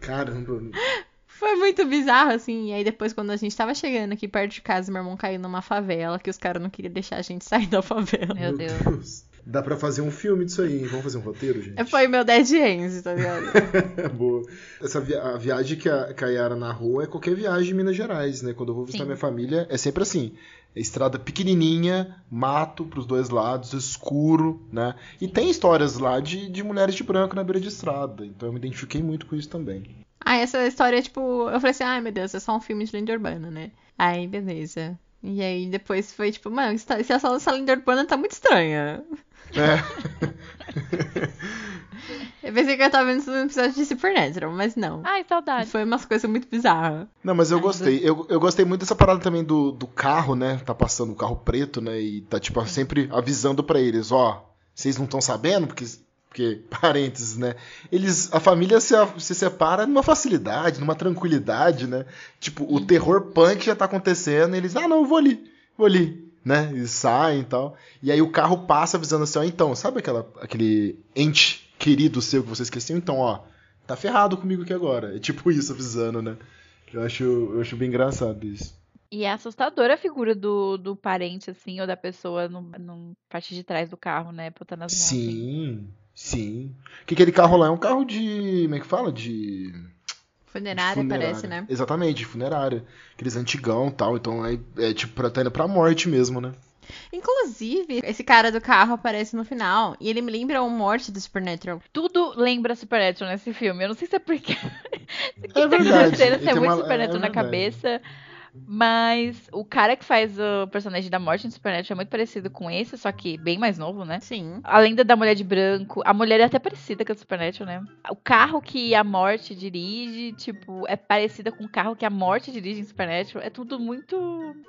Caramba. <laughs> Foi muito bizarro, assim. E aí depois, quando a gente tava chegando aqui perto de casa, meu irmão caiu numa favela, que os caras não queriam deixar a gente sair da favela. Meu Deus. Dá pra fazer um filme disso aí, hein? Vamos fazer um roteiro, gente? Foi meu Dead Ends, tá ligado? <laughs> Boa. Essa via- a viagem que a, que a Yara narrou é qualquer viagem em Minas Gerais, né? Quando eu vou visitar Sim. minha família, é sempre assim. É estrada pequenininha, mato pros dois lados, escuro, né? E tem histórias lá de, de mulheres de branco na beira de estrada. Então eu me identifiquei muito com isso também. Ah, essa história, tipo, eu falei assim, ai meu Deus, é só um filme de lenda urbana, né? Aí, beleza. E aí depois foi tipo, mano, essa, essa, essa lenda urbana tá muito estranha. É. <laughs> Eu pensei que eu tava vendo um episódio de Supernatural, mas não. Ai, saudade. Foi umas coisas muito bizarras. Não, mas eu gostei. Eu, eu gostei muito dessa parada também do, do carro, né? Tá passando o carro preto, né? E tá, tipo, sempre avisando pra eles, ó, vocês não estão sabendo, porque, porque, <laughs> parênteses, né? Eles, a família se, se separa numa facilidade, numa tranquilidade, né? Tipo, o terror punk já tá acontecendo, e eles, ah, não, eu vou ali, vou ali, né? E saem e tal. E aí o carro passa avisando assim, ó, então, sabe aquela, aquele ente querido seu que você esqueceu? Então, ó, tá ferrado comigo aqui agora. É tipo isso avisando, né? Eu acho, eu acho bem engraçado isso. E é assustadora a figura do, do parente, assim, ou da pessoa no, no parte de trás do carro, né? Botando as mãos. assim. Sim. Que aquele carro lá é um carro de. Como é que fala? De. de Funerária, parece, né? Exatamente, funerária. Aqueles antigão e tal. Então é, é tipo pra tá indo pra morte mesmo, né? Inclusive, esse cara do carro aparece no final. E ele me lembra o morte do Supernatural. Tudo lembra Supernatural nesse filme. Eu não sei se é porque. <laughs> É tá verdade. acontecendo, Ele se é tem muito uma- Supernatural é na verdade. cabeça. Mas o cara que faz o personagem da morte em Supernatural é muito parecido com esse, só que bem mais novo, né? Sim. A lenda da mulher de branco. A mulher é até parecida com a do Supernatural, né? O carro que a morte dirige, tipo, é parecida com o carro que a morte dirige em Supernatural. É tudo muito.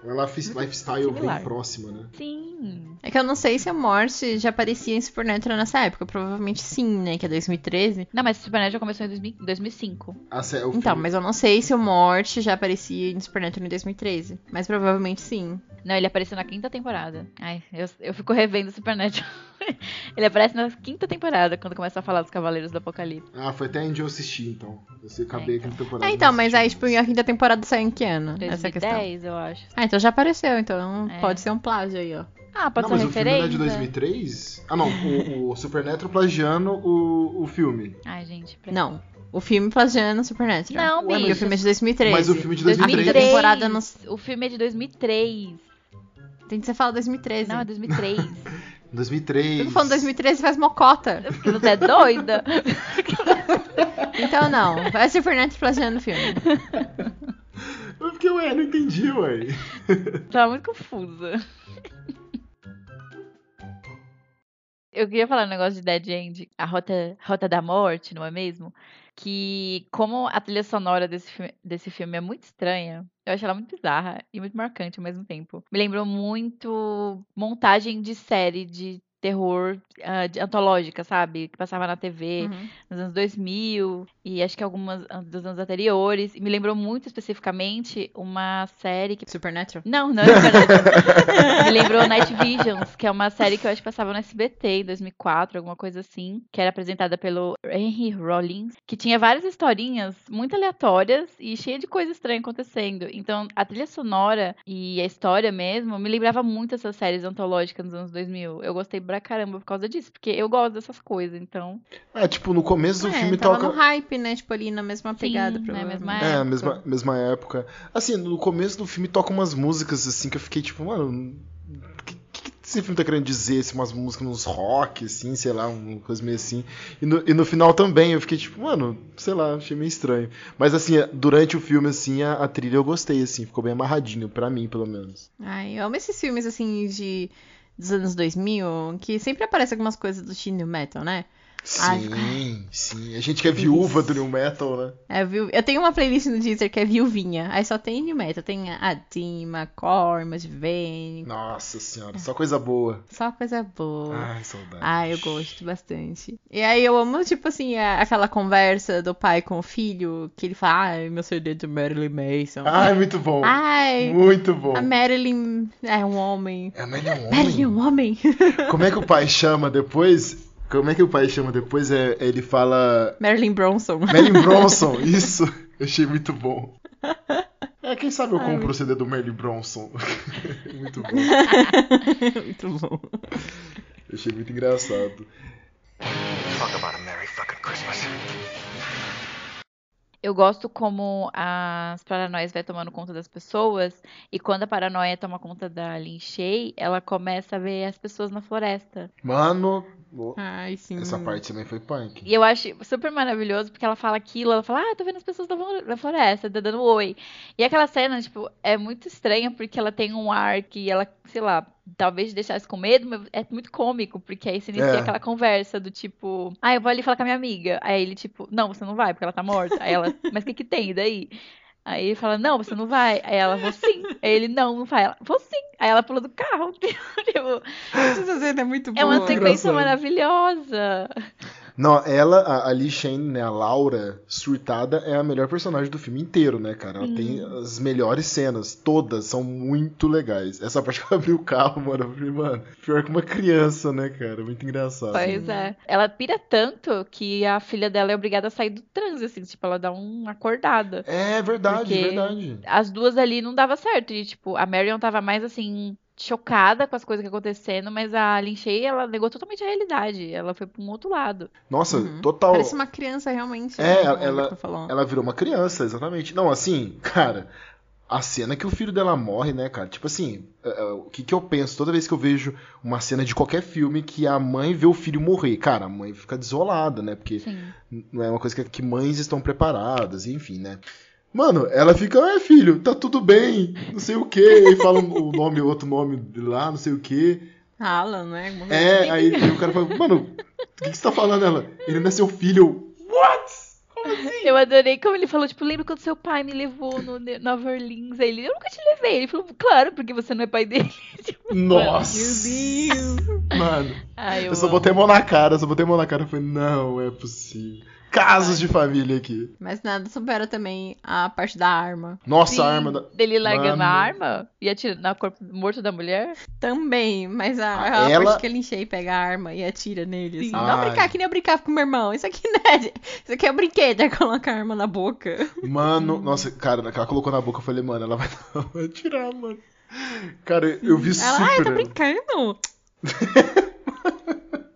Uma life- lifestyle Similar. bem próxima, né? Sim. É que eu não sei se a morte já aparecia em Supernatural nessa época. Provavelmente sim, né? Que é 2013. Não, mas Supernatural começou em 2000 2005. Ah, Então, mas eu não sei se o Morte já aparecia em Supernatural em 2013. Mas provavelmente sim. Não, ele apareceu na quinta temporada. Ai, eu, eu fico revendo Supernatural. <laughs> ele aparece na quinta temporada, quando começa a falar dos Cavaleiros do Apocalipse. Ah, foi até onde eu assisti, então. Eu sei, acabei É, aquela temporada. Ah, então, mas aí, tipo, a quinta temporada saiu em que ano? Essa questão. 2010, eu acho. Ah, então já apareceu, então É. pode ser um plágio aí, ó. Ah, pode Não, ser mas o filme não é referência. de 2003? Ah, não. O, o Supernatural plagiando o, o filme. Ai, gente. pra- Não. O filme plagiando Supernatural. Não, Porque bicho. o filme é de 2013. Mas o filme de A 2003. quinta temporada não... O filme é de 2003. Tem que você fala 2013. Não, é 2003. 2003. <laughs> Eu falando 2013 faz mocota. Porque você é doida? <laughs> Então não. Vai Supernatural plagiando o filme. <laughs> Eu fiquei, ué, não entendi, ué. Tava muito confusa. Eu queria falar um negócio de Dead End, a Rota, Rota da Morte, não é mesmo? Que, como a trilha sonora desse filme, desse filme é muito estranha, eu acho ela muito bizarra e muito marcante ao mesmo tempo. Me lembrou muito montagem de série de terror uh, antológica, sabe? Que passava na TV Uhum. nos anos 2000 e acho que algumas ah, dos anos anteriores. E me lembrou muito especificamente uma série que. Supernatural. Não, não é Supernatural. <laughs> Me lembrou Night Visions, que é uma série que eu acho que passava no SBT em 2004, alguma coisa assim, que era apresentada pelo Henry Rollins, que tinha várias historinhas muito aleatórias e cheia de coisa estranha acontecendo. Então, a trilha sonora e a história mesmo me lembrava muito essas séries antológicas nos anos 2000. Eu gostei pra caramba por causa disso, porque eu gosto dessas coisas, então. É, tipo, no começo do É, filme tava toca. no hype, né? Tipo, ali na mesma Sim, pegada. na provavelmente. mesma É, época. mesma, mesma época. Assim, no começo do filme toca umas músicas assim que eu fiquei tipo, mano, o que, que esse filme tá querendo dizer? Assim, umas músicas nos rock, assim, sei lá, uma coisa meio assim. E no, e no final também eu fiquei tipo, mano, sei lá, achei meio estranho. Mas assim, durante o filme, assim, a, a trilha eu gostei, assim, ficou bem amarradinho, pra mim, pelo menos. Ai, eu amo esses filmes, assim, de... Dos anos 2000, que sempre aparecem algumas coisas do teen metal, né? Ai, Sim, sim. A gente que é viúva do New Metal, né? É, viu? Eu tenho uma playlist no Deezer que é viuvinha. Aí só tem new metal. Tem a Dima, Cormas, Vane. Nossa senhora, só coisa boa. Só coisa boa. Ai, saudade. Ah, eu gosto bastante. E aí eu amo, tipo assim, a- aquela conversa do pai com o filho, que ele fala, ai, meu CD do Marilyn Manson. Ai, muito bom. Ai, Muito bom. a Marilyn é um homem. É, mas ele é um Marilyn é homem. um homem? Como é que o pai chama depois? Como é que o pai chama depois? É, ele fala Marilyn Bronson. Marilyn <laughs> Bronson, isso. Eu achei muito bom. É, quem sabe eu Ai, compro o CD do Marilyn Bronson. <laughs> muito bom. Muito bom. Eu achei muito engraçado. Talk about a Merry fucking Christmas. Eu gosto como as paranoias vai tomando conta das pessoas e quando a paranoia toma conta da Lin Shay, ela começa a ver as pessoas na floresta. Mano, Ai, sim. essa parte também foi punk. E eu acho super maravilhoso porque ela fala aquilo, ela fala, ah, tô vendo as pessoas da flo- da floresta, tá dando oi. E aquela cena, tipo, é muito estranha porque ela tem um ar que ela, sei lá, talvez deixasse com medo, mas é muito cômico, porque aí se inicia É. aquela conversa do tipo, ah, eu vou ali falar com a minha amiga. Aí ele, tipo, não, você não vai, porque ela tá morta. Aí ela, mas o que que tem? Daí? Aí ele fala, não, você não vai. Aí ela, vou sim. Aí ele, não, não vai. Ela, vou sim. Aí ela pula do carro. <laughs> tipo, Essa cena é muito boa. é uma sequência engraçado. maravilhosa. Não, ela, a, a Lee Shane, né, a Laura surtada, é a melhor personagem do filme inteiro, né, cara? Ela tem as melhores cenas, todas são muito legais. Essa parte <laughs> que ela abriu o carro, mano, eu falei, mano, pior que uma criança, né, cara? Muito engraçado. Pois é. Ela pira tanto que a filha dela é obrigada a sair do transe, assim, tipo, ela dá uma acordada. É verdade, verdade. As duas ali não dava certo. E, tipo, a Marion tava mais assim, chocada com as coisas que acontecendo, mas a Lin Shay, ela negou totalmente a realidade. Ela foi pra um outro lado. Nossa, Uhum. total. Parece uma criança, realmente. É, né, ela- falou. Ela virou uma criança, exatamente. Não, assim, cara, a cena que o filho dela morre, né, cara? Tipo assim, é, é, o que, que eu penso toda vez que eu vejo uma cena de qualquer filme que a mãe vê o filho morrer? Cara, a mãe fica desolada, né? Porque Sim. não é uma coisa que, que mães estão preparadas, enfim, né? Mano, ela fica, é filho, tá tudo bem, não sei o que, e fala o nome, outro nome de lá, não sei o que. Alan, né? Coisa É, assim. aí, aí o cara fala, mano, o que, que você tá falando? Ela, ele não é seu filho. Eu, What? Eu adorei como ele falou, tipo, lembra quando seu pai me levou no Nova Orleans? Aí ele, eu nunca te levei. Ele falou, claro, porque você não é pai dele. <laughs> Tipo, Nossa! Meu Deus. Mano, Ai, eu, eu só amo. botei a mão na cara, só botei a mão na cara e falei, não é possível. Casos de família aqui. Mas nada supera também a parte da arma. Nossa, Sim, a arma da. dele largando Mano. a arma e atirando no corpo morto da mulher. Também, mas a, Ah, a ela- parte que ele enche e pega a arma e atira nele. Assim. Sim. Não brincar que nem eu brincava com meu irmão. Isso aqui não é. de- Isso aqui é um brinquedo, é colocar a arma na boca. Mano, <laughs> nossa, cara, ela colocou na boca, eu falei, mano, ela vai, <laughs> vai atirar, mano. Cara, eu vi Ela, ai, eu tô super. brincando. <laughs>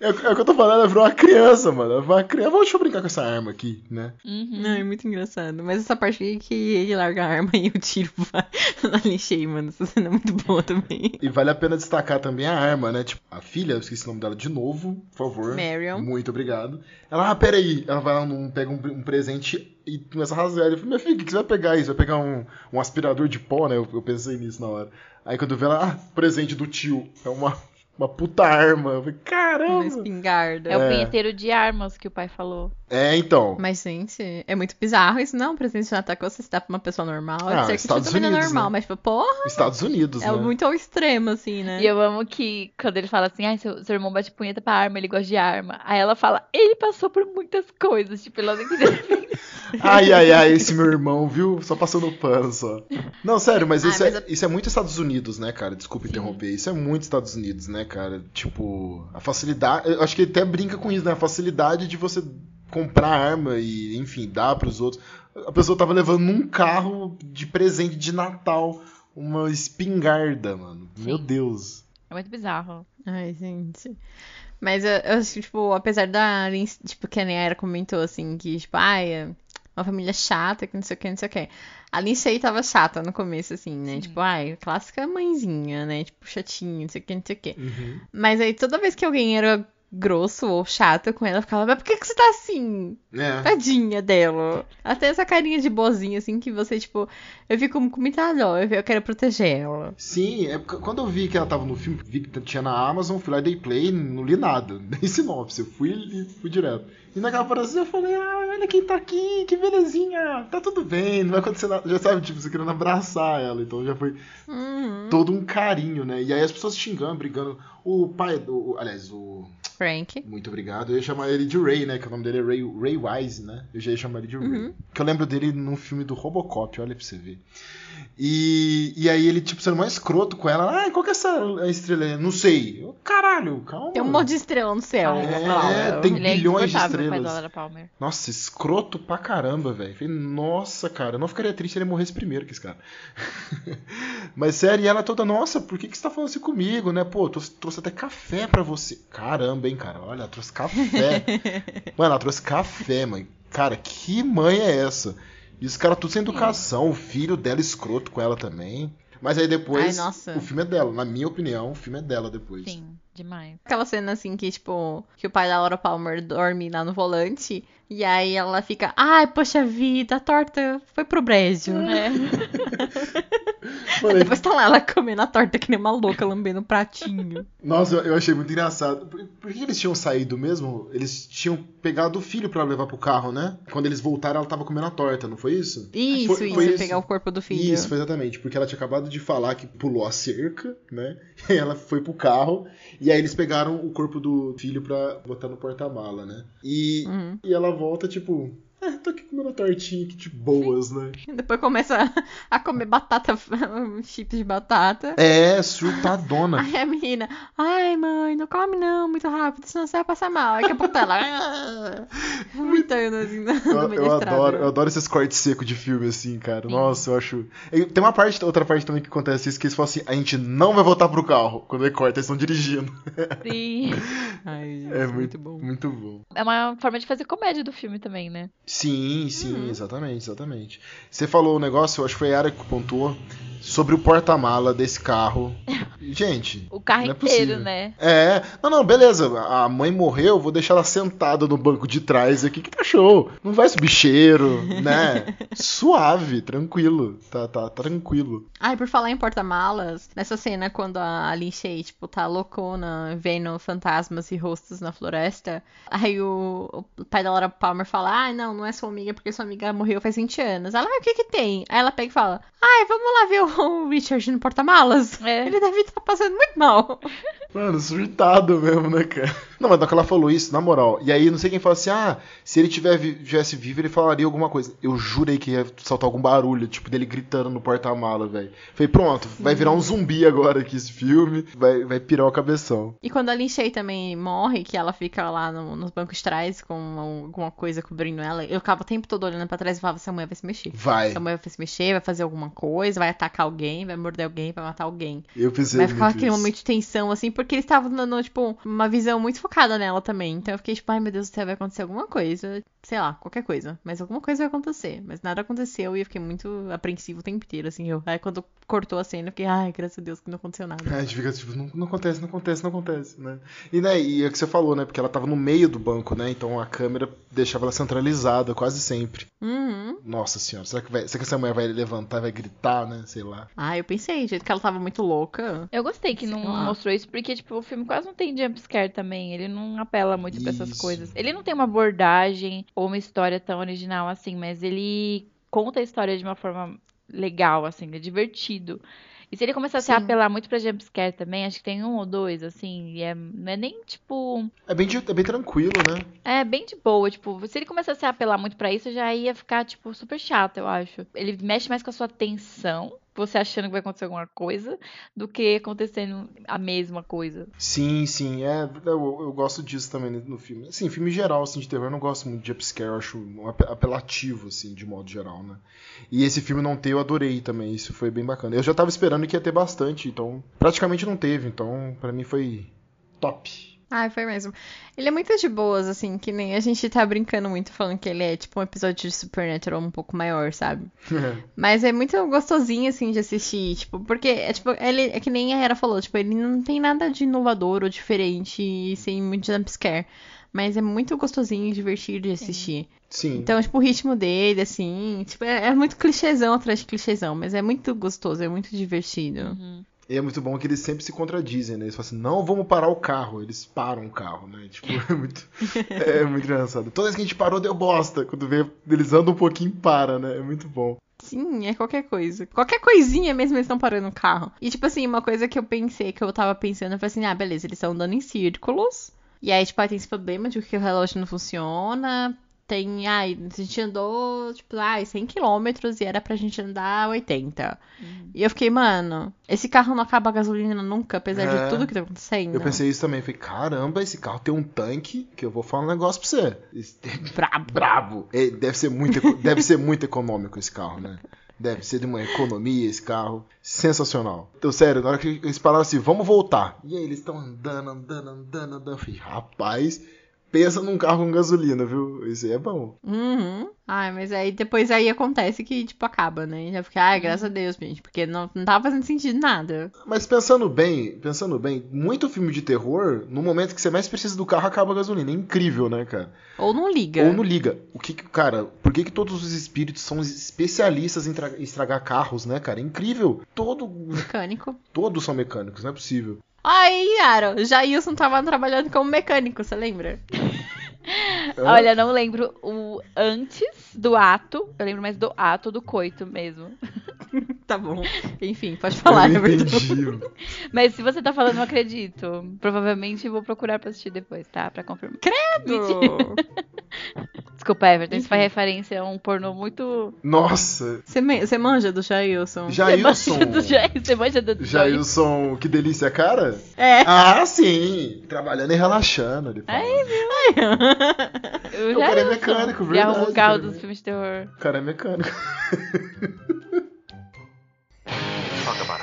É, é o que eu tô falando, ela virou uma criança, mano. Ela uma criança. Vamos, deixa eu brincar com essa arma aqui, né? Uhum. Não, é muito engraçado. Mas essa parte aí que ele larga a arma <laughs> e o tiro <laughs> vai na lixei, mano. Essa cena é muito boa também. E vale a pena destacar também a arma, né? Tipo, a filha, eu esqueci o nome dela de novo, por favor. Marion. Muito obrigado. Ela, ah, peraí. Ela vai lá, num, pega um, um presente e começa a rasgar. Eu falei, minha filha, o que que você vai pegar isso? Vai pegar um, um aspirador de pó, né? Eu, eu pensei nisso na hora. Aí quando vê ela, ah, presente do tio. É uma uma puta arma. Eu falei, Uma caramba! espingarda. É o É. punheteiro de armas que o pai falou. É, então. Mas, gente, é muito bizarro isso. Não, presente de Natal que você se dá pra uma pessoa normal. Ah, que Estados é Unidos, normal, né? mas, tipo, porra, Estados Unidos, é né? muito ao extremo, assim, né? E eu amo que quando ele fala assim, ai, seu, seu irmão bate punheta pra arma, ele gosta de arma. Aí ela fala, ele passou por muitas coisas, tipo, ela não <laughs> entendeu. Ai, ai, ai, esse meu irmão, viu? Só passando pano só. Não, sério, mas, Ah, isso, mas é, eu- isso é muito Estados Unidos, né, cara? Desculpa interromper. Isso é muito Estados Unidos, né, cara? Tipo, a facilidade. Eu acho que ele até brinca com isso, né? A facilidade de você comprar arma e, enfim, dar pros outros. A pessoa tava levando num carro de presente de Natal uma espingarda, mano. Meu Deus. É muito bizarro. Ai, gente. Mas eu, eu acho que, tipo, apesar da tipo, que a Nayara comentou, assim, que, tipo, ai, é uma família chata, que não sei o que, não sei o que. A Lindsay tava chata no começo, assim, né? Tipo, ai, clássica mãezinha, né? Tipo, chatinha, não sei o que, não sei o que. Uhum. Mas aí toda vez que alguém era grosso ou chato com ela, ficava, mas por que, que você tá assim? É. Tadinha dela. Ela tem essa carinha de boazinha, assim, que você, tipo, eu fico com muita dó, eu quero proteger ela. Sim, é porque quando eu vi que ela tava no filme, vi que tinha na Amazon, fui lá e dei play, não li nada, <laughs> nem sinopse, eu fui e fui direto. E naquela apareceu eu falei, ah, olha quem tá aqui, que belezinha, tá tudo bem, não vai acontecer nada. Já sabe, tipo, você querendo abraçar ela, então já foi Uhum. todo um carinho, né? E aí as pessoas xingando, brigando. O pai, do, o- aliás, o. Frank. Muito obrigado. Eu ia chamar ele de Ray, né? Que o nome dele é Ray, Ray Wise, né? Eu já ia chamar ele de Ray. Que eu lembro dele num filme do Robocop, olha pra você ver. E, e aí ele, tipo, sendo mais escroto com ela. Ah, qual que é essa estrela? aí?" Não sei. Eu, Caralho, calma. Tem um monte de estrela no céu. É, Fala. tem ele é bilhões de pai da estrelas. Nossa, escroto pra caramba, velho. Nossa, cara, eu não ficaria triste se ele morresse primeiro que esse cara. <laughs> Mas sério, e ela toda, nossa, por que, que você tá falando assim comigo, né? Pô, trouxe, trouxe até café pra você. Caramba, hein, cara. Olha, ela trouxe café. <laughs> Mano, ela trouxe café, mãe. Cara, que mãe é essa? E os caras tudo sem educação, o filho dela escroto com ela também. Mas aí depois, Ai, nossa. o filme é dela. Na minha opinião, o filme é dela depois. Sim, demais. Aquela cena assim que, tipo, que o pai da Laura Palmer dorme lá no volante. E aí ela fica, ai, poxa vida, a torta foi pro brejo. É. <laughs> Mano, Depois tá lá ela comendo a torta que nem uma louca, lambendo o pratinho. Nossa, eu- achei muito engraçado. Por, por que eles tinham saído mesmo? Eles tinham pegado o filho pra levar pro carro, né? Quando eles voltaram, ela tava comendo a torta, não foi isso? Isso, Foi- isso, foi isso. pegar o corpo do filho. Isso, foi exatamente. Porque ela tinha acabado de falar que pulou a cerca, né? <laughs> E ela foi pro carro. E aí eles pegaram o corpo do filho pra botar no porta-mala, né? E, Uhum. e ela volta, tipo. É, tô aqui comendo a tortinha aqui de boas, né? <laughs> Depois começa a comer batata, <laughs> chips de batata. É, surtadona. Aí a menina, ai mãe, não come não, muito rápido, senão você vai passar mal. Aí daqui a pouco tá ela, <laughs> "Ah", vomitando assim no Eu, eu adoro, eu adoro esses cortes secos de filme, assim, cara. Nossa, eu acho. Tem uma parte, outra parte também que acontece isso, que eles falam assim, a gente não vai voltar pro carro quando ele corta, eles estão dirigindo. Sim. Ai, gente, É muito, muito, bom. muito bom. É uma forma de fazer comédia do filme também, né? Sim, sim, Uhum. exatamente, exatamente. Você falou um negócio, eu acho que foi a Yara que pontuou, sobre o porta-mala desse carro. <laughs> Gente. O carro não é inteiro, possível. né? É, não, não, beleza. A mãe morreu, vou deixar ela sentada no banco de trás aqui, que tá show. Não vai subir cheiro, né? <laughs> Suave, tranquilo. Tá, tá tranquilo. Ai, por falar em porta-malas, nessa cena quando a Lindsay, tipo, tá loucona, vendo fantasmas e rostos na floresta, aí o, o pai da Laura Palmer fala, ai, não, não é sua amiga porque sua amiga morreu faz 20 anos. Ela, ah, o que que tem? Aí ela pega e fala, ai, vamos lá ver o Richard no porta-malas? É. Ele deve estar passando muito mal. Mano, surtado mesmo, né, cara? Não, mas que ela falou isso, na moral. E aí, não sei quem fala assim, ah, se ele tivesse vivo, ele falaria alguma coisa. Eu jurei que ia saltar algum barulho, tipo, dele gritando no porta-mala, velho. Falei, pronto, vai virar um zumbi agora aqui esse filme. Vai, vai pirar o cabeção. E quando a Lindsay também morre, que ela fica lá no- nos bancos de trás com alguma coisa cobrindo ela, eu ficava o tempo todo olhando pra trás e falava, essa mulher vai se mexer. Vai. Essa mulher vai se mexer, vai fazer alguma coisa, vai atacar alguém, vai morder alguém, vai matar alguém. Eu pensei Vai ficar aquele momento de tensão, assim, porque eles estavam dando, tipo, uma visão muito focada nela também. Então eu fiquei, tipo, ai meu Deus do céu, vai acontecer alguma coisa. Sei lá, qualquer coisa. Mas alguma coisa vai acontecer. Mas nada aconteceu e eu fiquei muito apreensivo o tempo inteiro, assim. Eu, aí quando cortou a cena, eu fiquei, ai, graças a Deus que não aconteceu nada. É, <laughs> a gente fica tipo, não, não acontece, não acontece, não acontece, né? E, né, e é o que você falou, né? Porque ela tava no meio do banco, né? Então a câmera deixava ela centralizada quase sempre. Uhum. Nossa senhora, será que, vai, será que essa mulher vai levantar, vai gritar, né? Sei lá. Ah, eu pensei, do jeito que ela tava muito louca. Eu gostei que não mostrou isso, porque, tipo, o filme quase não tem jumpscare também. Ele não apela muito pra essas coisas. Ele não tem uma abordagem uma história tão original assim, mas ele conta a história de uma forma legal, assim, é divertido. E se ele começasse a apelar muito pra jumpscare também, acho que tem um ou dois, assim, e é, não é nem, tipo... É bem, de- é bem tranquilo, né? É bem de boa, tipo, se ele começasse a apelar muito pra isso, já ia ficar, tipo, super chato, eu acho. Ele mexe mais com a sua tensão, você achando que vai acontecer alguma coisa, do que acontecendo a mesma coisa. Sim, sim, é, eu, eu gosto disso também no filme. Assim, filme geral, assim, de terror, eu não gosto muito de jumpscare, eu acho um ape- apelativo, assim, de modo geral, né? E esse filme não ter, eu adorei também, isso foi bem bacana. Eu já tava esperando que ia ter bastante, então, praticamente não teve, então, pra mim foi top. Ai, foi mesmo. Ele é muito de boas, assim, que nem a gente tá brincando muito falando que ele é tipo um episódio de Supernatural um pouco maior, sabe? <laughs> Mas é muito gostosinho, assim, de assistir, tipo, porque é tipo, ele é que nem a Hera falou, tipo, ele não tem nada de inovador ou diferente e sem muito jumpscare. Mas é muito gostosinho e divertido de assistir. Sim. Então, tipo, o ritmo dele, assim, tipo, é, é muito clichêzão atrás de clichêzão, mas é muito gostoso, é muito divertido. E é muito bom que eles sempre se contradizem, né? Eles falam assim, não vamos parar o carro. Eles param o carro, né? Tipo, <laughs> é muito, é muito engraçado. Toda vez que a gente parou, deu bosta. Quando vê, eles andam um pouquinho, para, né? É muito bom. Sim, é qualquer coisa. Qualquer coisinha mesmo eles estão parando o carro. E, tipo assim, uma coisa que eu pensei, que eu tava pensando, eu falei assim, ah, beleza, eles estão andando em círculos. E aí, tipo, aí tem esse problema de que o relógio não funciona. Tem, ai, a gente andou, tipo, ai, 100 quilômetros e era pra gente andar 80. E eu fiquei, mano, esse carro não acaba a gasolina nunca, apesar É. de tudo que tá acontecendo. Eu pensei isso também. Falei, caramba, esse carro tem um tanque que eu vou falar um negócio pra você. Esse- <laughs> Brabo. Brabo. É, deve, ser muito, deve ser muito econômico esse carro, né? Deve ser de uma economia esse carro. Sensacional. Então, sério, na hora que eles pararam assim, vamos voltar. E aí eles estão andando, andando, andando, andando. Eu falei, rapaz, pensa num carro com gasolina, viu? Isso aí é bom. Uhum. Ai, mas aí depois aí acontece que, tipo, acaba, né? E já fica, ai, graças a Deus, gente, porque não, não tava fazendo sentido nada. Mas pensando bem, pensando bem, muito filme de terror, no momento que você mais precisa do carro, acaba a gasolina. É incrível, né, cara? Ou não liga. Ou não liga. O que, cara, por que, que todos os espíritos são especialistas em tra- estragar carros, né, cara? É incrível. Todo, Mecânico. todos são mecânicos, não é possível. Ai, Yara, o Jailson tava trabalhando como mecânico, você lembra? Olha, não lembro o antes do ato, eu lembro mais do ato do coito mesmo. <laughs> Tá bom. Enfim, pode falar, eu não Everton. Mas se você tá falando, eu acredito. Provavelmente vou procurar pra assistir depois, tá? Pra confirmar. <laughs> Desculpa, Everton, isso faz referência a um pornô muito. Nossa, Você, manja do Jailson? Jailson. você manja do Jair. Jailson, que delícia, cara? É. Ah, sim. Trabalhando e relaxando. Ele fala. Eu O cara é já mecânico, Já arrumo verdade, o carro cara. dos filmes de terror. O cara é mecânico. <laughs> Talk about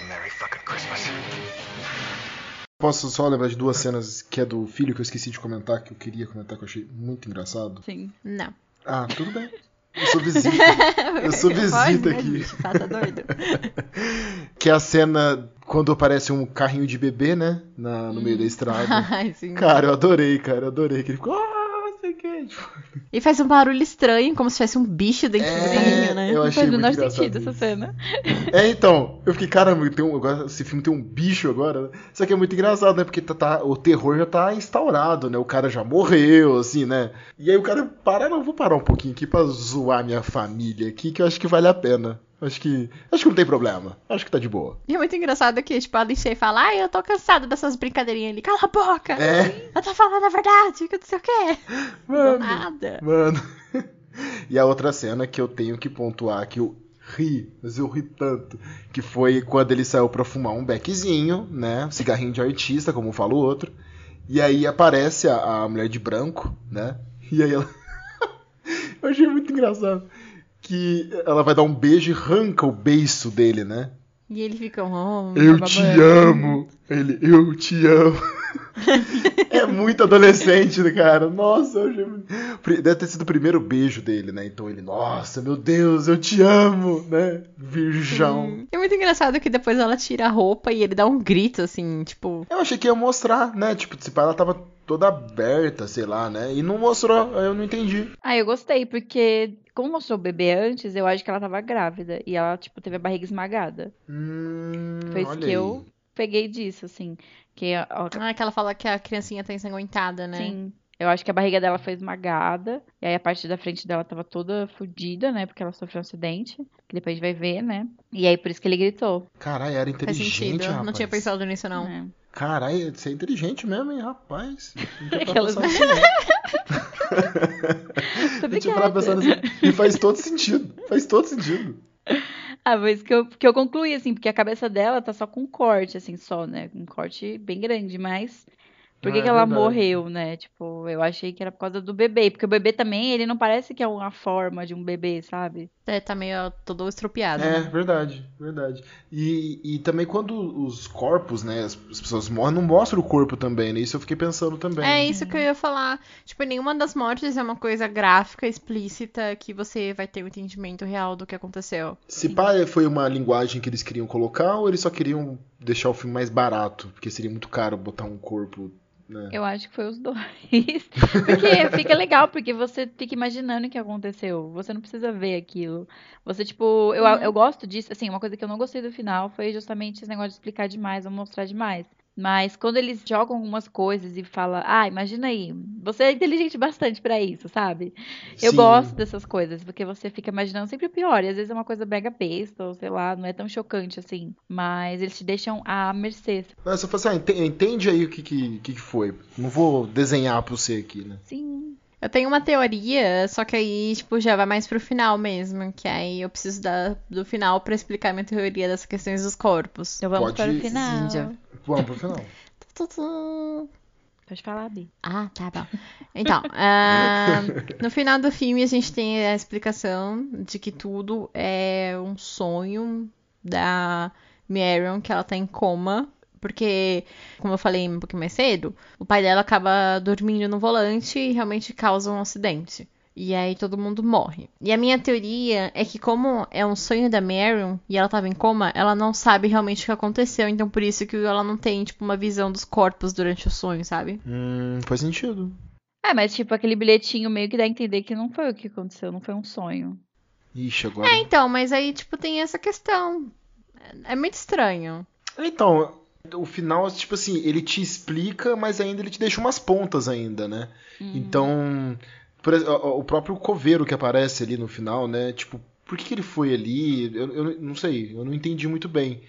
Posso só lembrar de duas cenas que é do filho que eu esqueci de comentar, que eu queria comentar, que eu achei muito engraçado. Sim. Não. Ah, tudo bem. Eu sou visita. <laughs> Eu sou visita Pode, aqui. gente? Tá, tá doido? <laughs> Que é a cena quando aparece um carrinho de bebê, né? Na, no meio da estrada. <laughs> Ai, sim. Cara, eu adorei, cara, eu adorei. Que ele ficou, ah, sei o que. Tipo, E faz um barulho estranho, como se tivesse um bicho dentro do É, carrinho, né? eu Não achei faz o menor sentido essa cena. É, então, eu fiquei, caramba, tem um, agora esse filme tem um bicho agora, né? Só que é muito engraçado, né? Porque tá, tá- o terror já tá instaurado, né? O cara já morreu, assim, né? E aí o cara para, não, vou parar um pouquinho aqui pra zoar minha família aqui, que eu acho que vale a pena. Acho que. Acho que não tem problema. Acho que tá de boa. E é muito engraçado que, tipo, a Alicia fala, ai, eu tô cansada dessas brincadeirinhas ali. Cala a boca! É. Eu tô falando a verdade, que eu não sei o quê. Mano. nada. Mano. <laughs> e a outra cena que eu tenho que pontuar que eu ri, mas eu ri tanto, que foi quando ele saiu pra fumar um beckzinho, né? Cigarrinho de artista, como fala o outro. E aí aparece a, a mulher de branco, né? E aí ela. <laughs> eu achei muito engraçado. Que ela vai dar um beijo e arranca o beiço dele, né? E ele fica, oh, Eu bababá. te amo. Ele, eu te amo. É muito adolescente, né, cara. Nossa, eu achei deve ter sido o primeiro beijo dele, né? Então ele, nossa, meu Deus, eu te amo, né? Virgão. É muito engraçado que depois ela tira a roupa e ele dá um grito, assim, tipo. Eu achei que ia mostrar, né? Tipo, se pá, ela tava toda aberta, sei lá, né? E não mostrou, aí eu não entendi. Ah, eu gostei, porque como mostrou o bebê antes, eu acho que ela tava grávida. E ela, tipo, teve a barriga esmagada. Hum, Foi isso que aí. eu peguei disso, assim. Que, ó, Ah, que ela fala que a criancinha tá ensanguentada, né? Sim. Eu acho que a barriga dela foi esmagada. E aí a parte da frente dela tava toda fodida, né? Porque ela sofreu um acidente. Que depois a gente vai ver, né? E aí por isso que ele gritou. Caralho, era inteligente, rapaz. Não tinha pensado nisso, não. né? Caralho, você é inteligente mesmo, hein, rapaz. Não tinha pra Aquelas- pensar nisso, não. <laughs> Nisso. E faz todo sentido. Faz todo sentido. <laughs> Ah, foi isso que eu, que eu concluí, assim, porque a cabeça dela tá só com um corte, assim, só, né? Um corte bem grande, mas. Por que, Ah, que é ela verdade. morreu, né? Tipo, eu achei que era por causa do bebê. Porque o bebê também, ele não parece que é uma forma de um bebê, sabe? É, tá meio todo estropiado. É, né? verdade, verdade. E, e também quando os corpos, né, as, as pessoas morrem, não mostra o corpo também, né? Isso eu fiquei pensando também. É isso que eu ia falar. Tipo, nenhuma das mortes é uma coisa gráfica, explícita, que você vai ter o entendimento real do que aconteceu. Se pá, foi uma linguagem que eles queriam colocar ou eles só queriam deixar o filme mais barato? Porque seria muito caro botar um corpo, né? Eu acho que foi os <laughs> dois. Porque fica legal, porque você fica imaginando o que aconteceu. Você não precisa ver aquilo. Você, tipo, eu, eu gosto disso. Assim, uma coisa que eu não gostei do final foi justamente esse negócio de explicar demais ou mostrar demais. Mas quando eles jogam algumas coisas e falam, ah, imagina aí, você é inteligente bastante pra isso, sabe? Eu Sim. gosto dessas coisas, porque você fica imaginando sempre o pior. E às vezes é uma coisa mega besta, ou sei lá, não é tão chocante assim. Mas eles te deixam à mercê. Mas você fala assim, ah, ente- entende aí o que, que, que que foi. Não vou desenhar pra você aqui, né? Sim. Eu tenho uma teoria, só que aí, tipo, já vai mais pro final mesmo. Que aí eu preciso da, do final pra explicar minha teoria das questões dos corpos. Então vamos Pode para o final. Índia. Vamos pro final. Pode falar, Bi. Ah, tá bom. Então, ah, no final do filme a gente tem a explicação de que tudo é um sonho da Marion, que ela tá em coma. Porque, como eu falei um pouquinho mais cedo, o pai dela acaba dormindo no volante e realmente causa um acidente. E aí todo mundo morre. E a minha teoria é que, como é um sonho da Marion e ela tava em coma, ela não sabe realmente o que aconteceu. Então, por isso que ela não tem, tipo, uma visão dos corpos durante o sonho, sabe? Hum, faz sentido. É, mas tipo, aquele bilhetinho meio que dá a entender que não foi o que aconteceu, não foi um sonho. Ixi, agora. É, então, mas aí, tipo, tem essa questão. É é muito estranho. Então, o final, tipo assim, ele te explica, mas ainda ele te deixa umas pontas ainda, né? Então, por o o próprio coveiro que aparece ali no final, né? Tipo, por que, que ele foi ali? Eu, eu não sei, eu não entendi muito bem.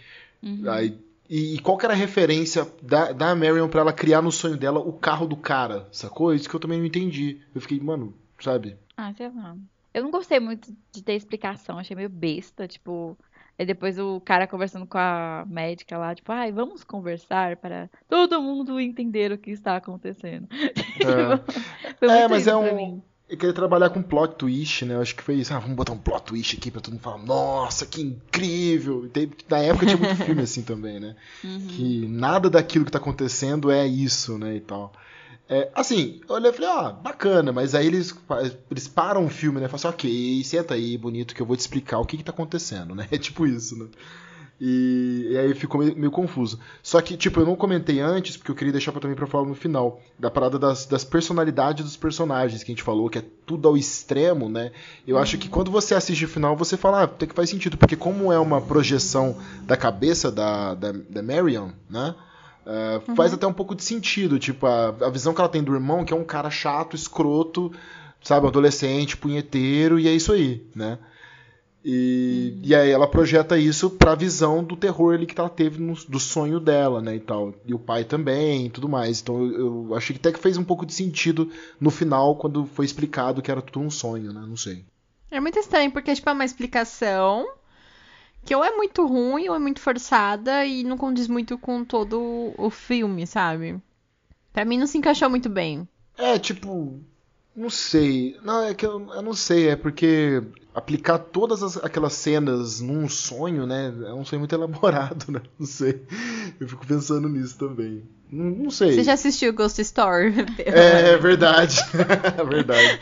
Aí, e, e qual que era a referência da, da Marion pra ela criar no sonho dela o carro do cara, sacou? Isso que eu também não entendi. Eu fiquei, mano, sabe? Ah, sei lá. Eu não gostei muito de ter explicação, achei meio besta, tipo. Aí depois o cara conversando com a médica lá, tipo, ai, vamos conversar para todo mundo entender o que está acontecendo. <laughs> É, muito mas isso é um. Eu queria trabalhar com plot twist, né? Eu acho que foi isso. Ah, vamos botar um plot twist aqui pra todo mundo falar, nossa, que incrível! Tem- na época tinha muito filme <laughs> assim também, né? Que nada daquilo que tá acontecendo é isso, né? E tal. É, assim, eu olhei e falei, ó, bacana, mas aí eles, eles param o filme, né? Falam assim, ok, senta aí, bonito, que eu vou te explicar o que que tá acontecendo, né? <laughs> É tipo isso, né? E, e aí ficou meio, meio confuso. Só que, tipo, eu não comentei antes, porque eu queria deixar pra, também pra falar no final, da parada das, das personalidades dos personagens, que a gente falou, que é tudo ao extremo, né? Eu acho que quando você assiste o final, você fala, ah, tem que faz sentido, porque como é uma projeção da cabeça da, da, da Marion, né? É, Faz até um pouco de sentido, tipo, a, a visão que ela tem do irmão, que é um cara chato, escroto, sabe, adolescente, punheteiro, e é isso aí, né? E, e aí ela projeta isso pra visão do terror ali que ela teve no- do sonho dela, né, e tal. E o pai também, e tudo mais. Então eu, eu achei que até que fez um pouco de sentido no final, quando foi explicado que era tudo um sonho, né, não sei. É muito estranho, porque, tipo, é uma explicação que ou é muito ruim ou é muito forçada e não condiz muito com todo o filme, sabe? Pra mim não se encaixou muito bem. É, tipo. Não sei. Não, é que eu, eu não sei, é porque aplicar todas as- aquelas cenas num sonho, né? É um sonho muito <laughs> elaborado, né? Não sei. Eu fico pensando nisso também. Não, não sei. Você já assistiu Ghost Story? É, é verdade. <laughs> verdade.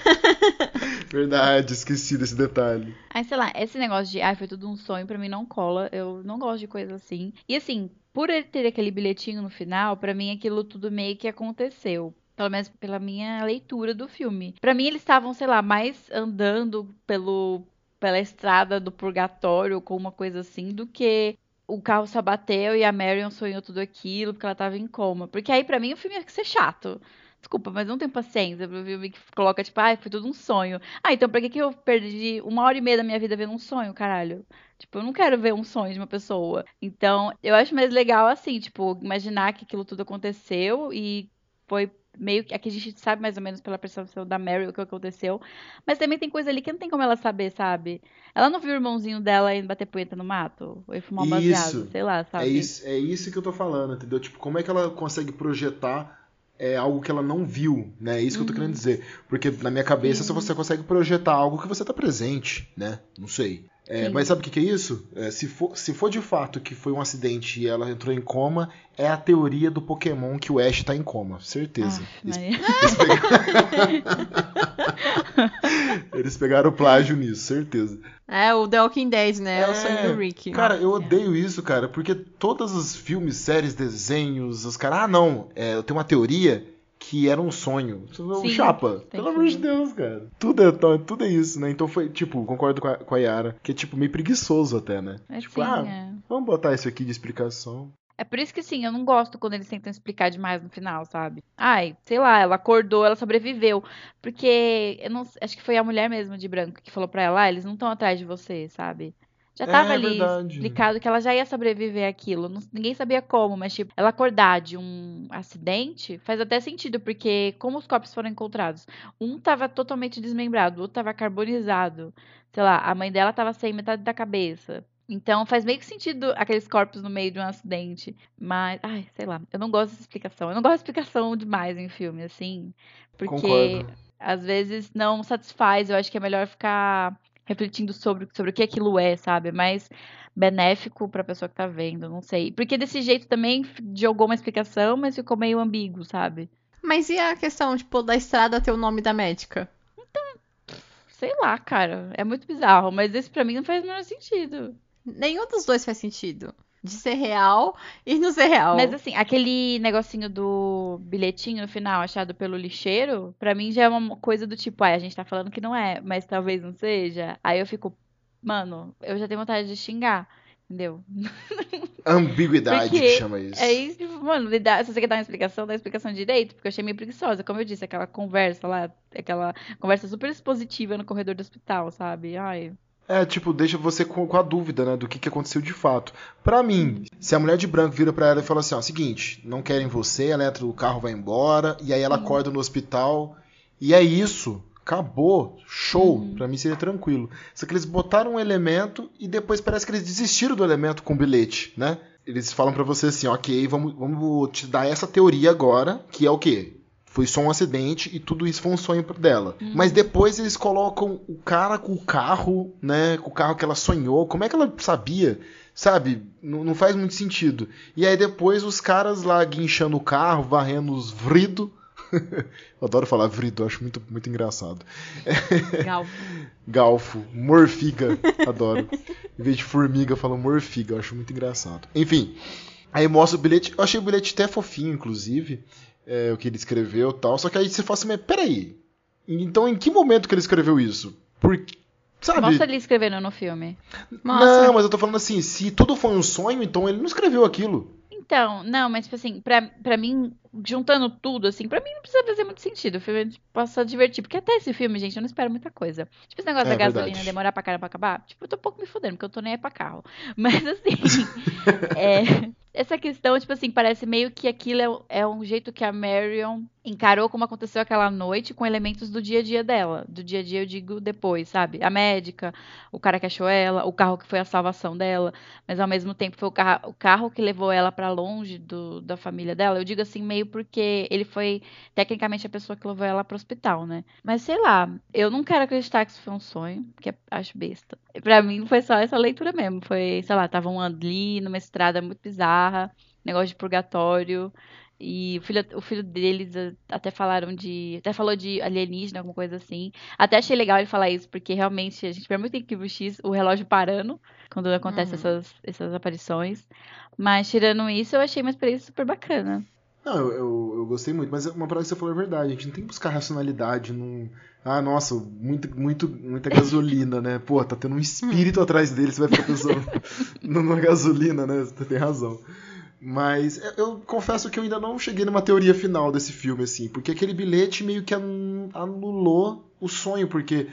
Verdade, esqueci desse detalhe. Aí, sei lá, esse negócio de, ai, foi tudo um sonho, pra mim não cola. Eu não gosto de coisa assim. E assim, por ele ter aquele bilhetinho no final, pra mim aquilo tudo meio que aconteceu. Pelo menos pela minha leitura do filme. Pra mim, eles estavam, sei lá, mais andando pelo, pela estrada do purgatório, com uma coisa assim, do que o carro só bateu e a Marion sonhou tudo aquilo porque ela tava em coma. Porque aí, pra mim, o filme ia ser chato. Desculpa, mas não tenho paciência pro filme que coloca, tipo, ai, foi tudo um sonho. Ah, então por que que eu perdi uma hora e meia da minha vida vendo um sonho, caralho? Tipo, eu não quero ver um sonho de uma pessoa. Então, eu acho mais legal assim, tipo, imaginar que aquilo tudo aconteceu e foi meio que. Aqui a gente sabe mais ou menos pela percepção da Mary o que aconteceu. Mas também tem coisa ali que não tem como ela saber, sabe? Ela não viu o irmãozinho dela indo bater punheta no mato? Ou ir fumar um baseado, sei lá, sabe? É isso, é isso que eu tô falando, entendeu? Tipo, como é que ela consegue projetar é, algo que ela não viu, né? É isso que eu tô querendo dizer. Porque na minha cabeça Sim. você consegue projetar algo que você tá presente, né? Não sei. É, mas sabe o que, que é isso? É, se, for, se for de fato que foi um acidente e ela entrou em coma, é a teoria do Pokémon que o Ash tá em coma. Certeza. Ah, Eles- <laughs> eles, pegaram... <laughs> Eles pegaram o plágio nisso, certeza. É o The Walking Dead, né? É, o sonho do Rick. Cara, eu odeio isso, cara, porque todos os filmes, séries, desenhos, os caras, ah, não, é, eu tenho uma teoria que era um sonho. Sim, Chapa, pelo amor de. Deus, cara. Tudo é, tudo é isso, né? Então foi, tipo, concordo com a, com a Yara, que é, tipo, meio preguiçoso até, né? É tipo, sim, ah, é. vamos botar isso aqui de explicação. É por isso que, assim, eu não gosto quando eles tentam explicar demais no final, sabe? Ai, sei lá, ela acordou, ela sobreviveu. Porque, eu não acho que foi a mulher mesmo de branco que falou pra ela, ah, eles não estão atrás de você, sabe? Já É, tava ali verdade. explicado que ela já ia sobreviver àquilo. Não- ninguém sabia como, mas, tipo, ela acordar de um acidente faz até sentido, porque como os corpos foram encontrados? Um tava totalmente desmembrado, o outro tava carbonizado. Sei lá, a mãe dela tava sem metade da cabeça. Então faz meio que sentido aqueles corpos no meio de um acidente. Mas, ai, sei lá, eu não gosto dessa explicação. Eu não gosto de explicação demais em filme, assim. Porque Concordo. às vezes não satisfaz. Eu acho que é melhor ficar refletindo sobre, sobre o que aquilo é, sabe? É mais benéfico pra pessoa que tá vendo, não sei. Porque desse jeito também jogou uma explicação, mas ficou meio ambíguo, sabe? Mas e a questão, tipo, da estrada ter o nome da médica? Sei lá, cara. É muito bizarro, mas esse pra mim não faz o menor sentido. Nenhum dos dois faz sentido. De ser real e não ser real. Mas assim, aquele negocinho do bilhetinho no final achado pelo lixeiro, pra mim já é uma coisa do tipo, ai, a gente tá falando que não é, mas talvez não seja. Aí eu fico, mano, eu já tenho vontade de xingar, entendeu? <laughs> Ambiguidade Porque que chama isso. É isso, mano, dá- se você quer dar uma explicação, dá uma explicação direito, porque eu achei meio preguiçosa, como eu disse, aquela conversa lá, aquela conversa super expositiva no corredor do hospital, sabe? Ai, É, tipo, deixa você com, com a dúvida, né, do que, que aconteceu de fato. Pra mim, se a mulher de branco vira pra ela e fala assim, ó, seguinte, não querem você, ela entra no carro, vai embora, e aí ela acorda no hospital, e é isso, acabou, show, pra mim seria tranquilo. Só que eles botaram um elemento e depois parece que eles desistiram do elemento com o bilhete, né? Eles falam pra você assim, ok, vamos, vamos te dar essa teoria agora, que é o quê? Foi só um acidente e tudo isso foi um sonho dela. Mas depois eles colocam o cara com o carro, né? Com o carro que ela sonhou. Como é que ela sabia? Sabe? Não, não faz muito sentido. E aí depois os caras lá guinchando o carro, varrendo os vrido. <laughs> Eu adoro falar vrido, acho muito, muito engraçado. <laughs> Legal. Galfo, morfiga, adoro. Em vez de formiga, eu falo morfiga, eu acho muito engraçado. Enfim, aí mostra o bilhete. Eu achei o bilhete até fofinho, inclusive, é, o que ele escreveu e tal. Só que aí você fala assim, mas peraí. Então em que momento que ele escreveu isso? Porque, sabe? mostra ele escrevendo no filme. Mostra. Não, mas eu tô falando assim, se tudo foi um sonho, então ele não escreveu aquilo. Então, não, mas tipo assim, pra, pra mim, juntando tudo, assim, pra mim não precisa fazer muito sentido. O filme possa divertir. Porque até esse filme, gente, eu não espero muita coisa. Tipo, esse negócio É da gasolina verdade. demorar pra caramba pra acabar, tipo, eu tô um pouco me fudendo, porque eu tô nem aí pra carro. <laughs> Mas assim, é, essa questão, tipo assim, parece meio que aquilo é, é um jeito que a Marion encarou como aconteceu aquela noite com elementos do dia a dia dela. Do dia a dia eu digo depois, sabe? A médica, o cara que achou ela, o carro que foi a salvação dela, mas ao mesmo tempo foi o carro, o carro que levou ela para longe do, da família dela. Eu digo assim meio porque ele foi tecnicamente a pessoa que levou ela para o hospital, né? Mas sei lá, eu não quero acreditar que isso foi um sonho, que acho besta. Pra mim foi só essa leitura mesmo, foi, sei lá, estavam ali numa estrada muito bizarra, negócio de purgatório. E o filho, o filho deles até falaram de. Até falou de alienígena, alguma coisa assim. Até achei legal ele falar isso, porque realmente a gente vê muito em Kibo X o relógio parando quando acontecem Uhum. essas, essas aparições. Mas tirando isso, eu achei uma experiência super bacana. Não, eu, eu, eu gostei muito, mas uma parada que você falou é verdade. A gente não tem que buscar racionalidade num. Ah, nossa, muito, muito, muita gasolina, né? Pô, tá tendo um espírito atrás dele, você vai ficar pensando <laughs> numa gasolina, né? Você tem razão. Mas eu, confesso que eu ainda não cheguei numa teoria final desse filme, assim, porque aquele bilhete meio que anu- anulou o sonho, porque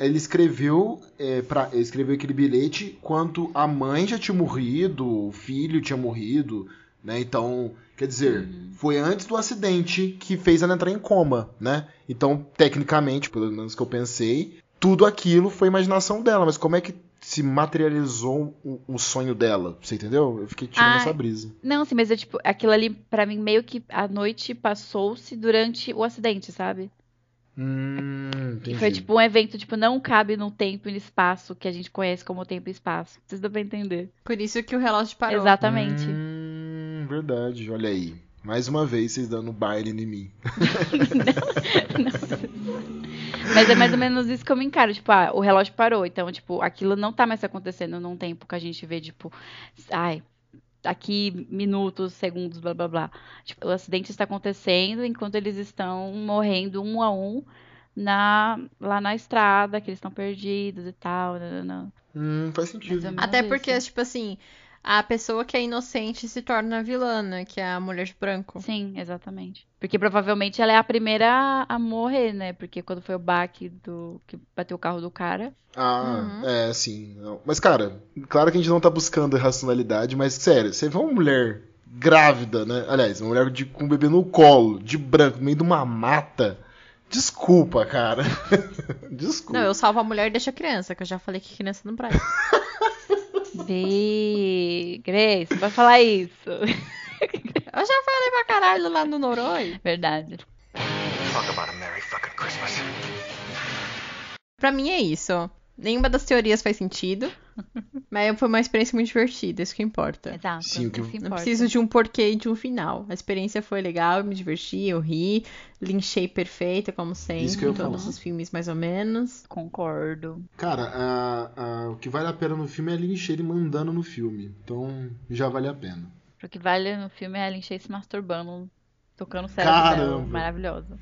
ele escreveu é, pra, escreveu aquele bilhete quando a mãe já tinha morrido, o filho tinha morrido, né? Então, quer dizer, foi antes do acidente que fez ela entrar em coma, né? Então, tecnicamente, pelo menos que eu pensei, tudo aquilo foi imaginação dela, mas como é que se materializou o, o sonho dela? Você entendeu? Eu fiquei tirando Ah, essa brisa. Não, sim, mas é tipo, aquilo ali, pra mim, meio que a noite passou-se durante o acidente, sabe? Hum, entendi. E foi tipo um evento, tipo, não cabe no tempo e no espaço que a gente conhece como tempo e espaço. Vocês dão pra entender. Por isso que o relógio parou. Exatamente. Hum, verdade, olha aí. Mais uma vez vocês dando baile em mim. <laughs> Mas é mais ou menos isso que eu me encaro. Tipo, ah, o relógio parou. Então, tipo, aquilo não tá mais acontecendo num tempo que a gente vê, tipo, ai, aqui minutos, segundos, blá blá blá. Tipo, o acidente está acontecendo enquanto eles estão morrendo um a um na, lá na estrada, que eles estão perdidos e tal. Não, não. Hum, faz sentido. Até porque, isso. tipo assim, a pessoa que é inocente se torna vilã, né? Que é a mulher de branco. Sim, exatamente. Porque provavelmente ela é a primeira a- morrer, né? Porque quando foi o baque do que bateu o carro do cara. Ah, Uhum. é, sim. Não. Mas, cara, claro que a gente não tá buscando racionalidade, mas, sério, você vê uma mulher grávida, né? Aliás, uma mulher de- com um bebê no colo, de branco, no meio de uma mata. Desculpa, cara. <laughs> Desculpa. Não, eu salvo a mulher e deixo a criança, que eu já falei que criança não presta. <laughs> Bi, Grace, vai falar isso. <laughs> Eu já falei pra caralho lá no Noroi. Verdade. Talk about a Merry fucking Christmas. Pra mim é isso. Nenhuma das teorias faz sentido. Mas foi uma experiência muito divertida, isso que importa. Exato. Sim, o que- Não importa. preciso de um porquê e de um final. A experiência foi legal, eu me diverti, eu ri, linchei perfeita, como sempre, Isso que eu em todos falar. os filmes mais ou menos. Concordo. Cara, a- a- o que vale a pena no filme é a Lynn Shade mandando no filme. Então, já vale a pena. O que vale no filme é a Lynch se masturbando, tocando o cérebro Caramba. dela. Maravilhosa.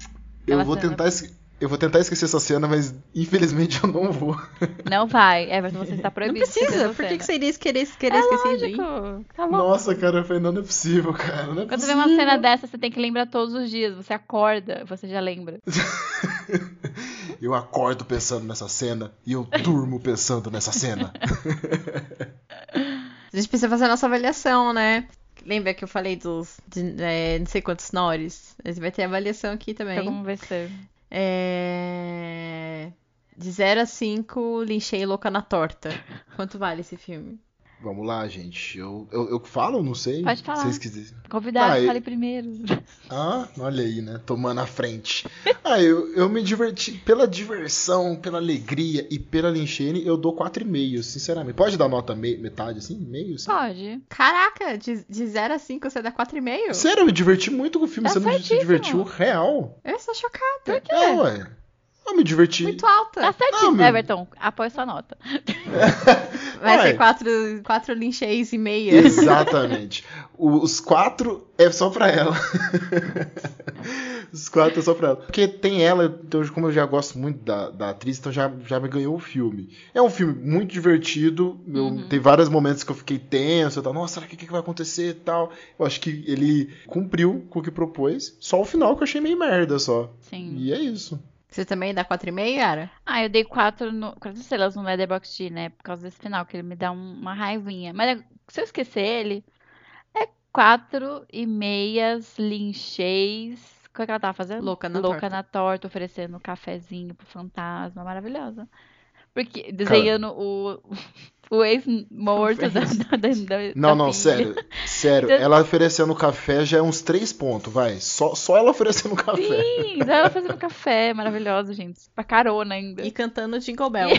Eu Aquela vou, tentar, es- eu vou tentar esquecer essa cena, mas infelizmente eu não vou. Não vai. Everton, você está <laughs> Não proibido. de precisa, por que, que você iria querer, querer É esquecer lógico. Tá. Nossa, cara, eu falei, não, não é possível, cara. Não é Quando você vê possível. uma cena dessa, você tem que lembrar todos os dias. Você acorda, você já lembra. <laughs> Eu acordo pensando nessa cena e eu durmo pensando nessa cena. <laughs> A gente precisa fazer a nossa avaliação, né? Lembra que eu falei dos de, é, não sei quantos snores? A gente vai ter avaliação aqui também. Então, como vai ser? É... De 0 a 5, linchei louca na torta. Quanto vale esse filme? Vamos lá, gente. Eu, eu, eu falo, não sei. Pode falar. Vocês quiserem. Convidado, Ah, fale primeiro. <laughs> Ah, olha aí, né? Tomando a frente. Ah, eu, eu me diverti. Pela diversão, pela alegria e pela Linchene, eu dou 4,5, sinceramente. Pode dar nota me- metade, assim? Meio? Assim? Pode. Caraca, de, de 0 a 5 você dá 4,5? Sério, eu me diverti muito com o filme. Tá Você não se divertiu real? Eu estou chocada. É, ué. Eu me diverti. Muito alta. Tá certinho, Ah, meu- Everton. Apoia sua nota. <laughs> Vai Ué. ser 4 quatro lincheis e meia. Exatamente. Os quatro é só pra ela. <laughs> Os quatro é só pra ela. Porque tem ela, então, como eu já gosto muito da, da atriz, então já, já me ganhou o filme. É um filme muito divertido. eu- Uhum. Tem vários momentos que eu fiquei tenso. Eu tava, Nossa, será que, que vai acontecer e tal? Eu acho que ele cumpriu com o que propôs. Só o final que eu achei meio merda só. Sim. E é isso. Você também dá 4,5, Yara? Ah, eu dei quatro, no, quatro estrelas no Letterboxd, né? Por causa desse final, que ele me dá um- uma raivinha. Mas é- se eu esquecer ele, é quatro e meias lincheis que ela tava fazendo? Louca na Louca torta. na torta, oferecendo um cafezinho pro fantasma. Maravilhosa. Porque desenhando o, o ex-morto da, da, da, da- Não, da não, filha. sério. Sério, Você- ela oferecendo café já é uns três pontos, vai. Só, só ela oferecendo café. Sim, ela fazendo café, maravilhosa, gente. Pra carona ainda. E cantando Jingle Bell.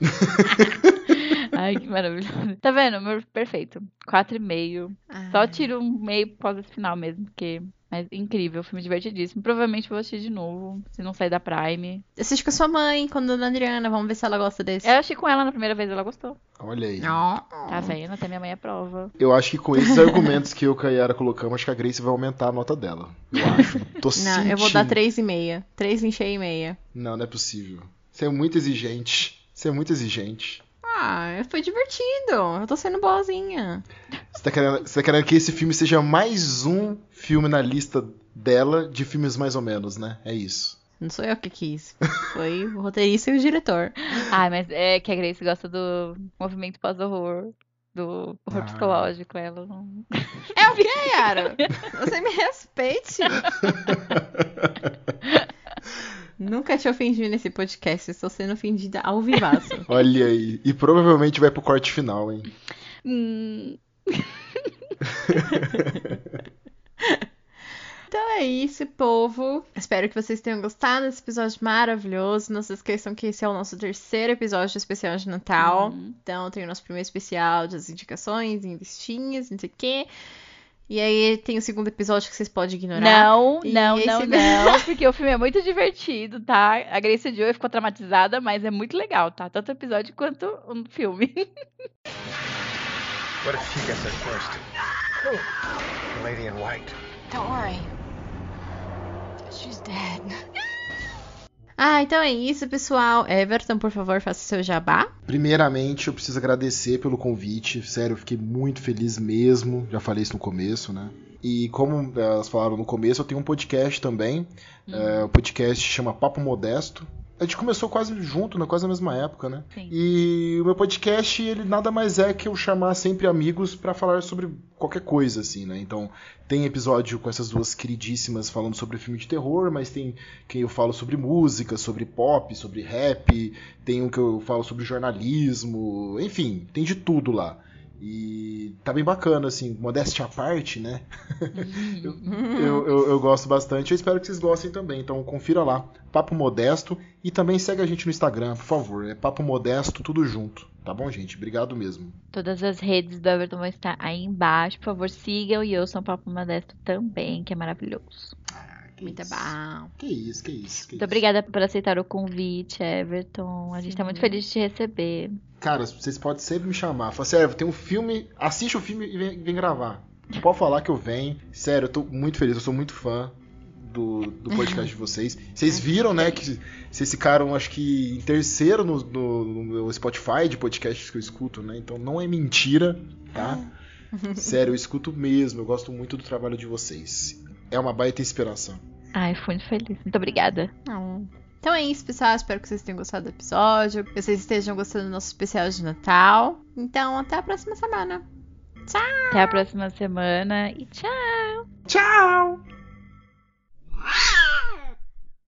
<laughs> Ai, que maravilhoso. Tá vendo? Meu, perfeito. Quatro e meio. Só tiro um meio causa desse final mesmo, porque... Mas incrível, filme divertidíssimo. Provavelmente vou assistir de novo, se não sair da Prime. Assiste com a sua mãe, com a dona Adriana. Vamos ver se ela gosta desse. Eu assisti com ela na primeira vez, ela gostou. Olha aí. Tá vendo? Até minha mãe aprova. Eu acho que com esses argumentos que eu e a Yara colocamos, acho que a Grace vai aumentar a nota dela. Eu acho. Tô Não, eu vou dar sentindo. 3,5. 3 em cheio e meia. Não, não é possível. Você é muito exigente. Você é muito exigente. Ah, foi divertido. Eu tô sendo boazinha. Você tá, querendo, você tá querendo que esse filme seja mais um filme na lista dela de filmes mais ou menos, né? É isso. Não sou eu que quis. Foi o roteirista e o diretor. Ai, mas é que a Grace gosta do movimento pós-horror. Do horror Ah. psicológico, ela não. É o quê, Yara? Você me respeite. <laughs> Nunca te ofendi nesse podcast. Estou sendo ofendida ao vivaço. <laughs> Olha aí. E provavelmente vai pro corte final, hein? Hum, <laughs> Então é isso, povo. Espero que vocês tenham gostado desse episódio maravilhoso. Não se esqueçam que esse é o nosso terceiro episódio especial de Natal. Uhum. Então tem o nosso primeiro especial das indicações, em listinhas, não sei o quê. E aí tem o segundo episódio que vocês podem ignorar. Não, E não, esse- não, <laughs> não. Porque o filme é muito divertido, tá? A Grace Joy ficou traumatizada, mas é muito legal, tá? Tanto o episódio quanto o filme. <laughs> What if she gets there first? The lady in white. Don't worry. She's dead. Ah, então é isso, pessoal. Everton, por favor, faça seu jabá. Primeiramente, eu preciso agradecer pelo convite. Sério, eu fiquei muito feliz mesmo. Já falei isso no começo, né? E como elas falaram no começo, eu tenho um podcast também. Eh, o podcast chama Papo Modesto. A gente começou quase junto, né? Quase na mesma época, né? Sim. E o meu podcast, ele nada mais é que eu chamar sempre amigos pra falar sobre qualquer coisa, assim, né? Então, tem episódio com essas duas queridíssimas falando sobre filme de terror, mas tem quem eu falo sobre música, sobre pop, sobre rap, tem um que eu falo sobre jornalismo, enfim, tem de tudo lá. E tá bem bacana, assim, modéstia à parte, né? <laughs> eu, eu, eu- eu gosto bastante, eu espero que vocês gostem também. Então confira lá, Papo Modesto. E também segue a gente no Instagram, por favor. É Papo Modesto, tudo junto. Tá bom, gente? Obrigado mesmo. Todas as redes do Everton vão estar aí embaixo. Por favor, sigam e ouçam o Papo Modesto também, que é maravilhoso. Que Muito isso. bom. Que isso, que isso. Que Muito isso. obrigada por aceitar o convite, Everton. A gente tá muito feliz de te receber. Cara, vocês podem sempre me chamar. Fala, sério, tem um filme, assiste o filme e vem, vem gravar. Pode falar que eu venho. Sério, eu tô muito feliz, eu sou muito fã do, do podcast de vocês. Vocês viram, né, que vocês ficaram, acho que, em terceiro no, no, no meu Spotify de podcasts que eu escuto, né? Então não é mentira, tá? <laughs> Sério, eu escuto mesmo, eu gosto muito do trabalho de vocês. É uma baita inspiração. Ai, fui muito feliz. Muito obrigada. Não. Então é isso, pessoal. Espero que vocês tenham gostado do episódio. Que vocês estejam gostando do nosso especial de Natal. Então, até a próxima semana. Tchau! Até a próxima semana e tchau! Tchau!